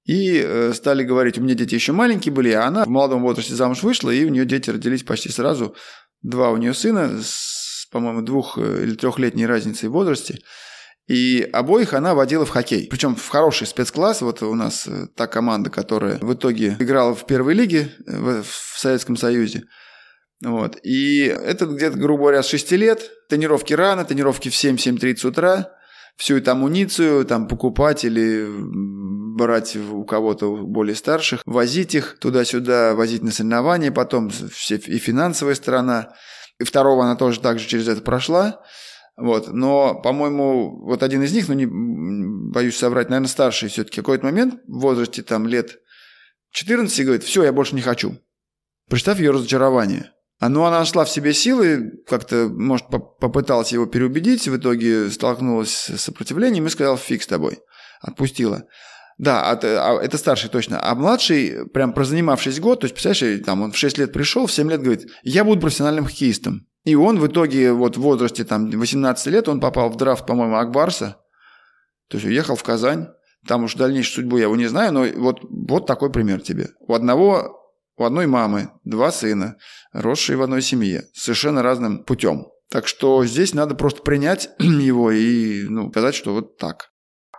S2: И э, стали говорить, у меня дети еще маленькие были, а она в молодом возрасте замуж вышла, и у нее дети родились почти сразу. Два у нее сына с, по-моему, двух э, или трехлетней разницей в возрасте. И обоих она водила в хоккей. Причем в хороший спецкласс. Вот у нас э, та команда, которая в итоге играла в первой лиге в, в Советском Союзе. Вот. И это где-то, грубо говоря, с 6 лет. Тренировки рано, тренировки в 7-7.30 утра всю эту амуницию там покупать или брать у кого-то более старших, возить их туда-сюда, возить на соревнования, потом все, и финансовая сторона. И второго она тоже также через это прошла. Вот. Но, по-моему, вот один из них, ну, не боюсь соврать, наверное, старший все-таки, какой-то момент в возрасте там лет 14 говорит, все, я больше не хочу. Представь ее разочарование. А ну, она нашла в себе силы, как-то, может, попыталась его переубедить, в итоге столкнулась с сопротивлением и сказала, фиг с тобой. Отпустила. Да, а, это старший точно. А младший, прям прозанимавшись год, то есть, представляешь, там он в 6 лет пришел, в 7 лет говорит, я буду профессиональным хоккеистом. И он в итоге вот в возрасте там 18 лет он попал в драфт, по-моему, Акбарса. То есть уехал в Казань. Там уж дальнейшую судьбу я его не знаю, но вот, вот такой пример тебе. У одного у одной мамы два сына, росшие в одной семье, совершенно разным путем. Так что здесь надо просто принять его и ну, сказать, что вот так.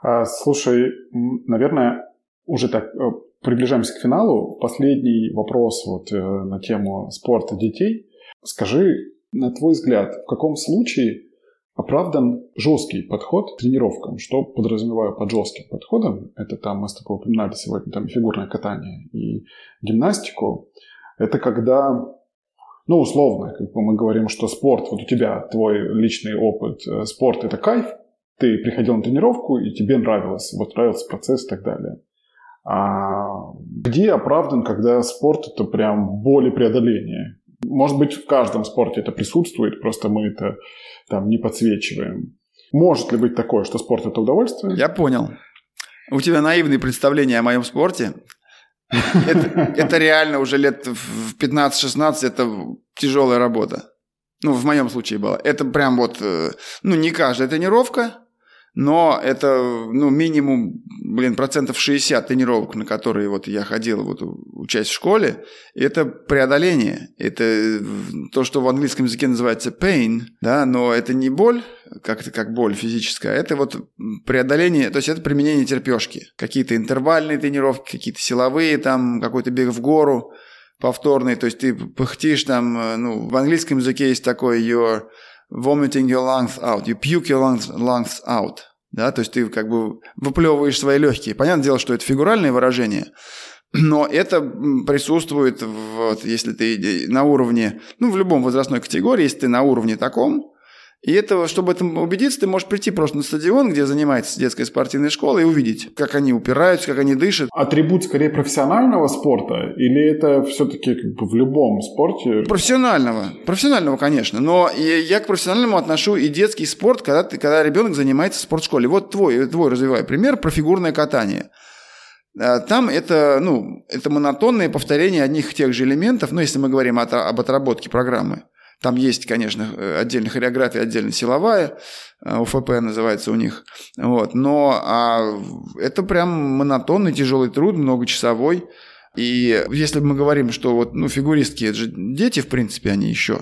S1: А, слушай, наверное, уже так э, приближаемся к финалу. Последний вопрос вот э, на тему спорта детей. Скажи, на твой взгляд, в каком случае оправдан жесткий подход к тренировкам. Что подразумеваю под жестким подходом? Это там мы с тобой упоминали сегодня там фигурное катание и гимнастику. Это когда, ну, условно, как бы мы говорим, что спорт, вот у тебя твой личный опыт, э, спорт – это кайф, ты приходил на тренировку, и тебе нравилось, вот нравился процесс и так далее. А где оправдан, когда спорт – это прям боль и преодоление? Может быть, в каждом спорте это присутствует, просто мы это там не подсвечиваем. Может ли быть такое, что спорт – это удовольствие?
S2: Я понял. У тебя наивные представления о моем спорте. Это, реально уже лет в 15-16 это тяжелая работа. Ну, в моем случае было. Это прям вот, э, ну, не каждая тренировка, но это, ну, минимум, блин, процентов 60 тренировок, на которые вот я ходил, вот учась в школе, это преодоление. Это то, что в английском языке называется pain, да, но это не боль, как, это как боль физическая, это вот преодоление, то есть это применение терпешки. Какие-то интервальные тренировки, какие-то силовые, там, какой-то бег в гору, повторный, то есть ты пыхтишь там, э, ну, в английском языке есть такой your vomiting your lungs out, you puke your lungs, lungs out, да, то есть ты как бы выплевываешь свои легкие. Понятное дело, что это фигуральное выражение, но это присутствует, вот, если ты на уровне, ну, в любом возрастной категории, если ты на уровне таком, и это, чтобы этом убедиться, ты можешь прийти просто на стадион, где занимается детская спортивная школа, и увидеть, как они упираются, как они дышат.
S1: Атрибут скорее профессионального спорта или это все-таки как бы в любом спорте?
S2: Профессионального. Профессионального, конечно. Но я к профессиональному отношу и детский спорт, когда, ты, когда ребенок занимается в спортшколе. Вот твой, твой развивай пример про фигурное катание. А, там это, ну, это монотонное повторение одних и тех же элементов, ну, если мы говорим о, об отработке программы. Там есть, конечно, э, отдельная хореография, отдельно силовая, э, УФП называется у них. Вот. Но а, это прям монотонный, тяжелый труд, многочасовой. И если мы говорим, что вот, ну, фигуристки, это же дети, в принципе, они еще,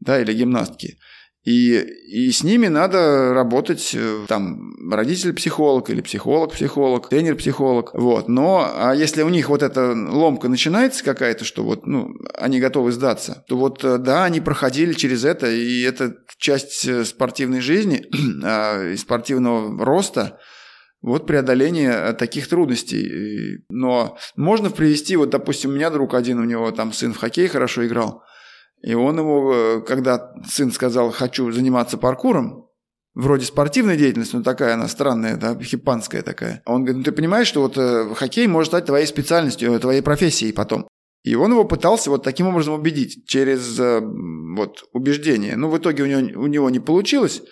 S2: да, или гимнастки – и, и с ними надо работать, э, там, родитель-психолог или психолог-психолог, тренер-психолог, вот. Но, а если у них вот эта ломка начинается какая-то, что вот, ну, они готовы сдаться, то вот, э, да, они проходили через это, и это часть э, спортивной жизни а, спортивного роста, вот преодоление таких трудностей. Но можно привести, вот, допустим, у меня друг один, у него там сын в хоккей хорошо играл, и он ему, э, когда сын сказал, хочу заниматься паркуром, вроде спортивной деятельности, но такая она странная, да, хипанская такая. Он говорит, ну ты понимаешь, что вот э, хоккей может стать твоей специальностью, э, твоей профессией потом. И он его пытался вот таким образом убедить, через вот убеждение. Ну, в итоге у него, у него не получилось,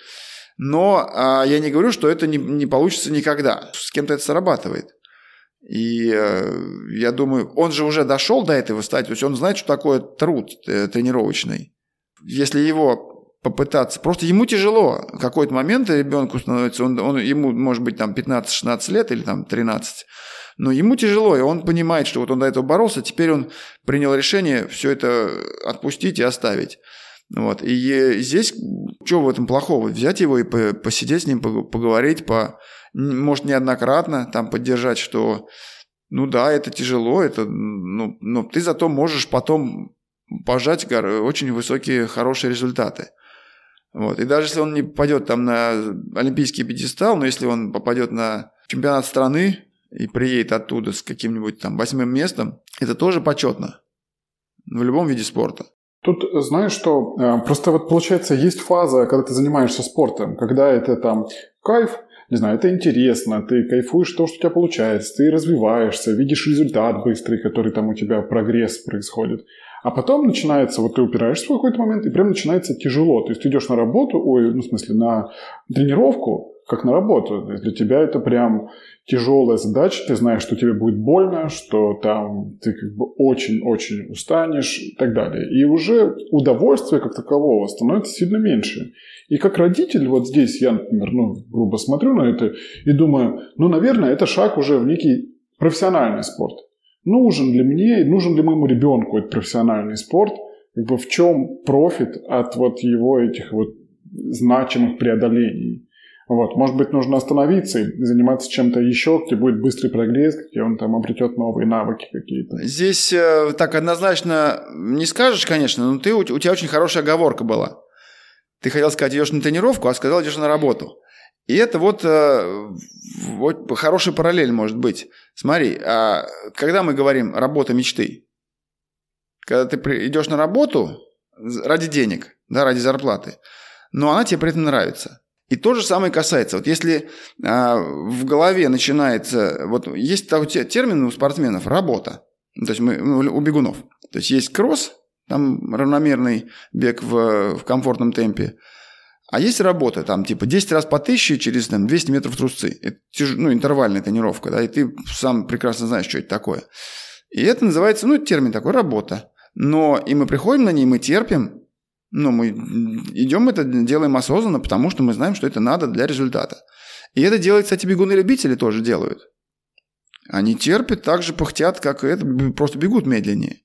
S2: но а, я не говорю, что это не, не получится никогда. С кем-то это срабатывает. И э, я думаю, он же уже дошел до этого стадии, то есть он знает, что такое труд э, тренировочный. Если его попытаться, просто ему тяжело. В какой-то момент ребенку становится, он, он, ему может быть там 15-16 лет или там 13, но ему тяжело, и он понимает, что вот он до этого боролся, теперь он принял решение все это отпустить и оставить. Вот. И здесь что в этом плохого? Взять его и посидеть с ним, поговорить, по, может, неоднократно там поддержать, что ну да, это тяжело, это, ну, но ты зато можешь потом пожать очень высокие, хорошие результаты. Вот. И даже если он не попадет там на олимпийский пьедестал, но если он попадет на чемпионат страны и приедет оттуда с каким-нибудь там восьмым местом, это тоже почетно в любом виде спорта.
S1: Тут знаешь что, э, просто вот получается есть фаза, когда ты занимаешься спортом, когда это там кайф, не знаю, это интересно, ты кайфуешь то, что у тебя получается, ты развиваешься, видишь результат быстрый, который там у тебя прогресс происходит. А потом начинается, вот ты упираешься в какой-то момент, и прям начинается тяжело. То есть ты идешь на работу, ой, ну в смысле на тренировку, как на работу. Для тебя это прям тяжелая задача, ты знаешь, что тебе будет больно, что там ты как бы очень-очень устанешь и так далее. И уже удовольствия как такового становится сильно меньше. И как родитель, вот здесь я, например, ну, грубо смотрю на это и думаю, ну, наверное, это шаг уже в некий профессиональный спорт. Нужен ли мне, нужен ли моему ребенку этот профессиональный спорт? Как бы в чем профит от вот его этих вот значимых преодолений? Вот, может быть, нужно остановиться и заниматься чем-то еще, где будет быстрый прогресс, где он там обретет новые навыки какие-то.
S2: Здесь э, так однозначно не скажешь, конечно, но ты, у, тебя очень хорошая оговорка была. Ты хотел сказать, идешь на тренировку, а сказал, идешь на работу. И это вот, э, вот хорошая параллель может быть. Смотри, а когда мы говорим «работа мечты», когда ты идешь на работу ради денег, да, ради зарплаты, но она тебе при этом нравится. И то же самое касается, вот если а, в голове начинается, вот есть такой термин у спортсменов – работа, то есть мы, ну, у бегунов. То есть есть кросс, там равномерный бег в, в комфортном темпе, а есть работа, там, типа, 10 раз по тысяче через там, 200 метров трусцы. Это ну, интервальная тренировка, да, и ты сам прекрасно знаешь, что это такое. И это называется, ну, термин такой, работа. Но и мы приходим на ней, мы терпим, но мы идем это делаем осознанно, потому что мы знаем, что это надо для результата. И это делают, кстати, бегуны-любители тоже делают. Они терпят так же пыхтят, как и это, просто бегут медленнее.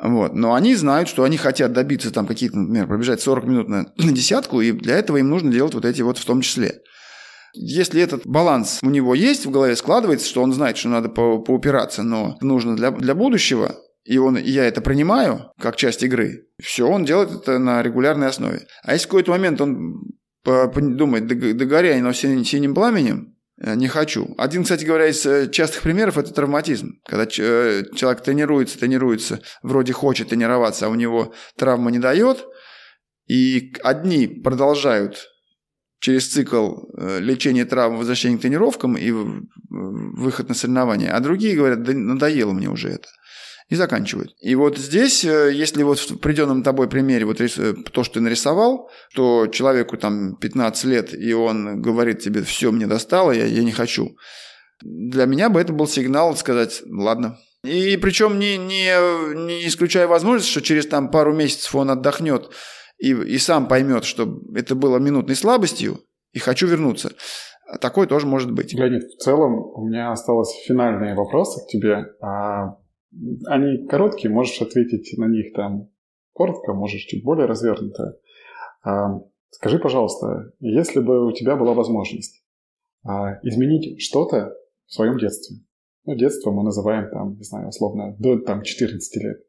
S2: Вот. Но они знают, что они хотят добиться там какие-то, например, пробежать 40 минут на десятку, и для этого им нужно делать вот эти вот в том числе. Если этот баланс у него есть в голове, складывается, что он знает, что надо по, поупираться, но нужно для, для будущего, и он, я это принимаю как часть игры, все, он делает это на регулярной основе. А если в какой-то момент он думает, догоряй, но синим пламенем, Э, не хочу. Один, кстати говоря, из э, частых примеров – это травматизм. Когда э, человек тренируется, тренируется, вроде хочет тренироваться, а у него травма не дает, и одни продолжают через цикл лечения травм, возвращения к тренировкам и выход на соревнования, а другие говорят, да надоело мне уже это и заканчивают. И вот здесь, э, если вот в приведенном тобой примере, вот э, то, что ты нарисовал, то человеку там 15 лет, и он говорит тебе, все, мне достало, я, я не хочу. Для меня бы это был сигнал сказать, ладно. И причем не, не, не исключая возможность, что через там пару месяцев он отдохнет и, и сам поймет, что это было минутной слабостью, и хочу вернуться. Такое тоже может быть.
S1: Леонид, в целом у меня осталось финальные вопросы к тебе. А они короткие, можешь ответить на них там коротко, можешь чуть более развернуто. А, скажи, пожалуйста, если бы у тебя была возможность а, изменить что-то в своем детстве, ну, детство мы называем там, не знаю, условно, до там 14 лет,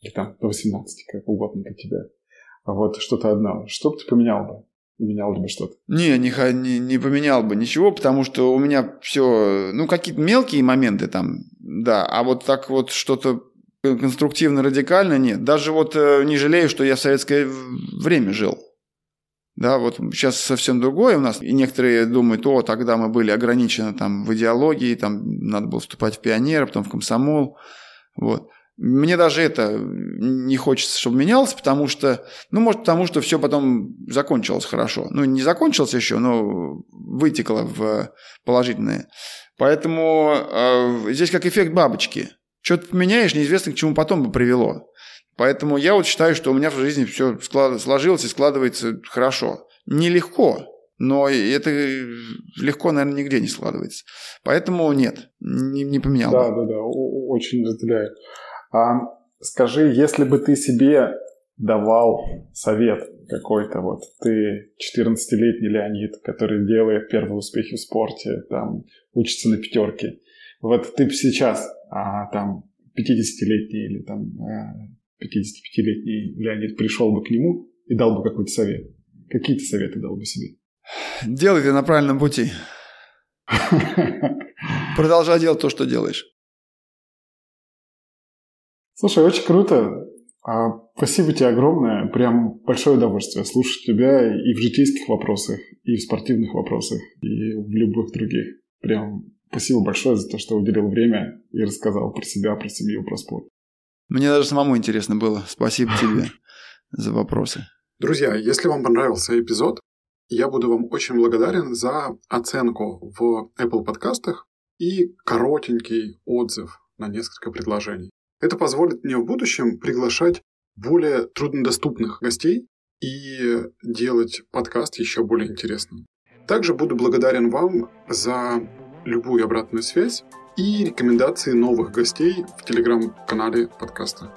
S1: или там до 18, как угодно для тебя, вот что-то одно, что бы ты поменял бы? Менял бы что-то?
S2: Не, не, не, не поменял бы ничего, потому что у меня все, ну, какие-то мелкие моменты там, да, а вот так вот что-то конструктивно, радикально нет. Даже вот э, не жалею, что я в советское время жил. Да, вот сейчас совсем другое у нас. И некоторые думают, о, тогда мы были ограничены там в идеологии, там надо было вступать в пионеры, потом в комсомол. Вот. Мне даже это не хочется, чтобы менялось, потому что, ну, может, потому что все потом закончилось хорошо. Ну, не закончилось еще, но вытекло в положительное. Поэтому э, здесь как эффект бабочки. Что-то поменяешь, неизвестно, к чему потом бы привело. Поэтому я вот считаю, что у меня в жизни все сложилось и складывается хорошо. Нелегко, но это легко, наверное, нигде не складывается. Поэтому нет, не, не поменял.
S1: Да, да, да, очень разделяю. А скажи, если бы ты себе давал совет какой-то, вот ты 14-летний Леонид, который делает первые успехи в спорте, там, учится на пятерке, вот ты бы сейчас, а, там, 50-летний или там 55-летний а, Леонид пришел бы к нему и дал бы какой-то совет. Какие то советы дал бы себе?
S2: Делай ты на правильном пути. Продолжай делать то, что делаешь.
S1: Слушай, очень круто. А, спасибо тебе огромное. Прям большое удовольствие слушать тебя и в житейских вопросах, и в спортивных вопросах, и в любых других. Прям спасибо большое за то, что уделил время и рассказал про себя, про семью, про спорт.
S2: Мне даже самому интересно было. Спасибо тебе за вопросы.
S1: Друзья, если вам понравился эпизод, я буду вам очень благодарен за оценку в Apple подкастах и коротенький отзыв на несколько предложений. Это позволит мне в будущем приглашать более труднодоступных гостей и делать подкаст еще более интересным. Также буду благодарен вам за любую обратную связь и рекомендации новых гостей в телеграм-канале подкаста.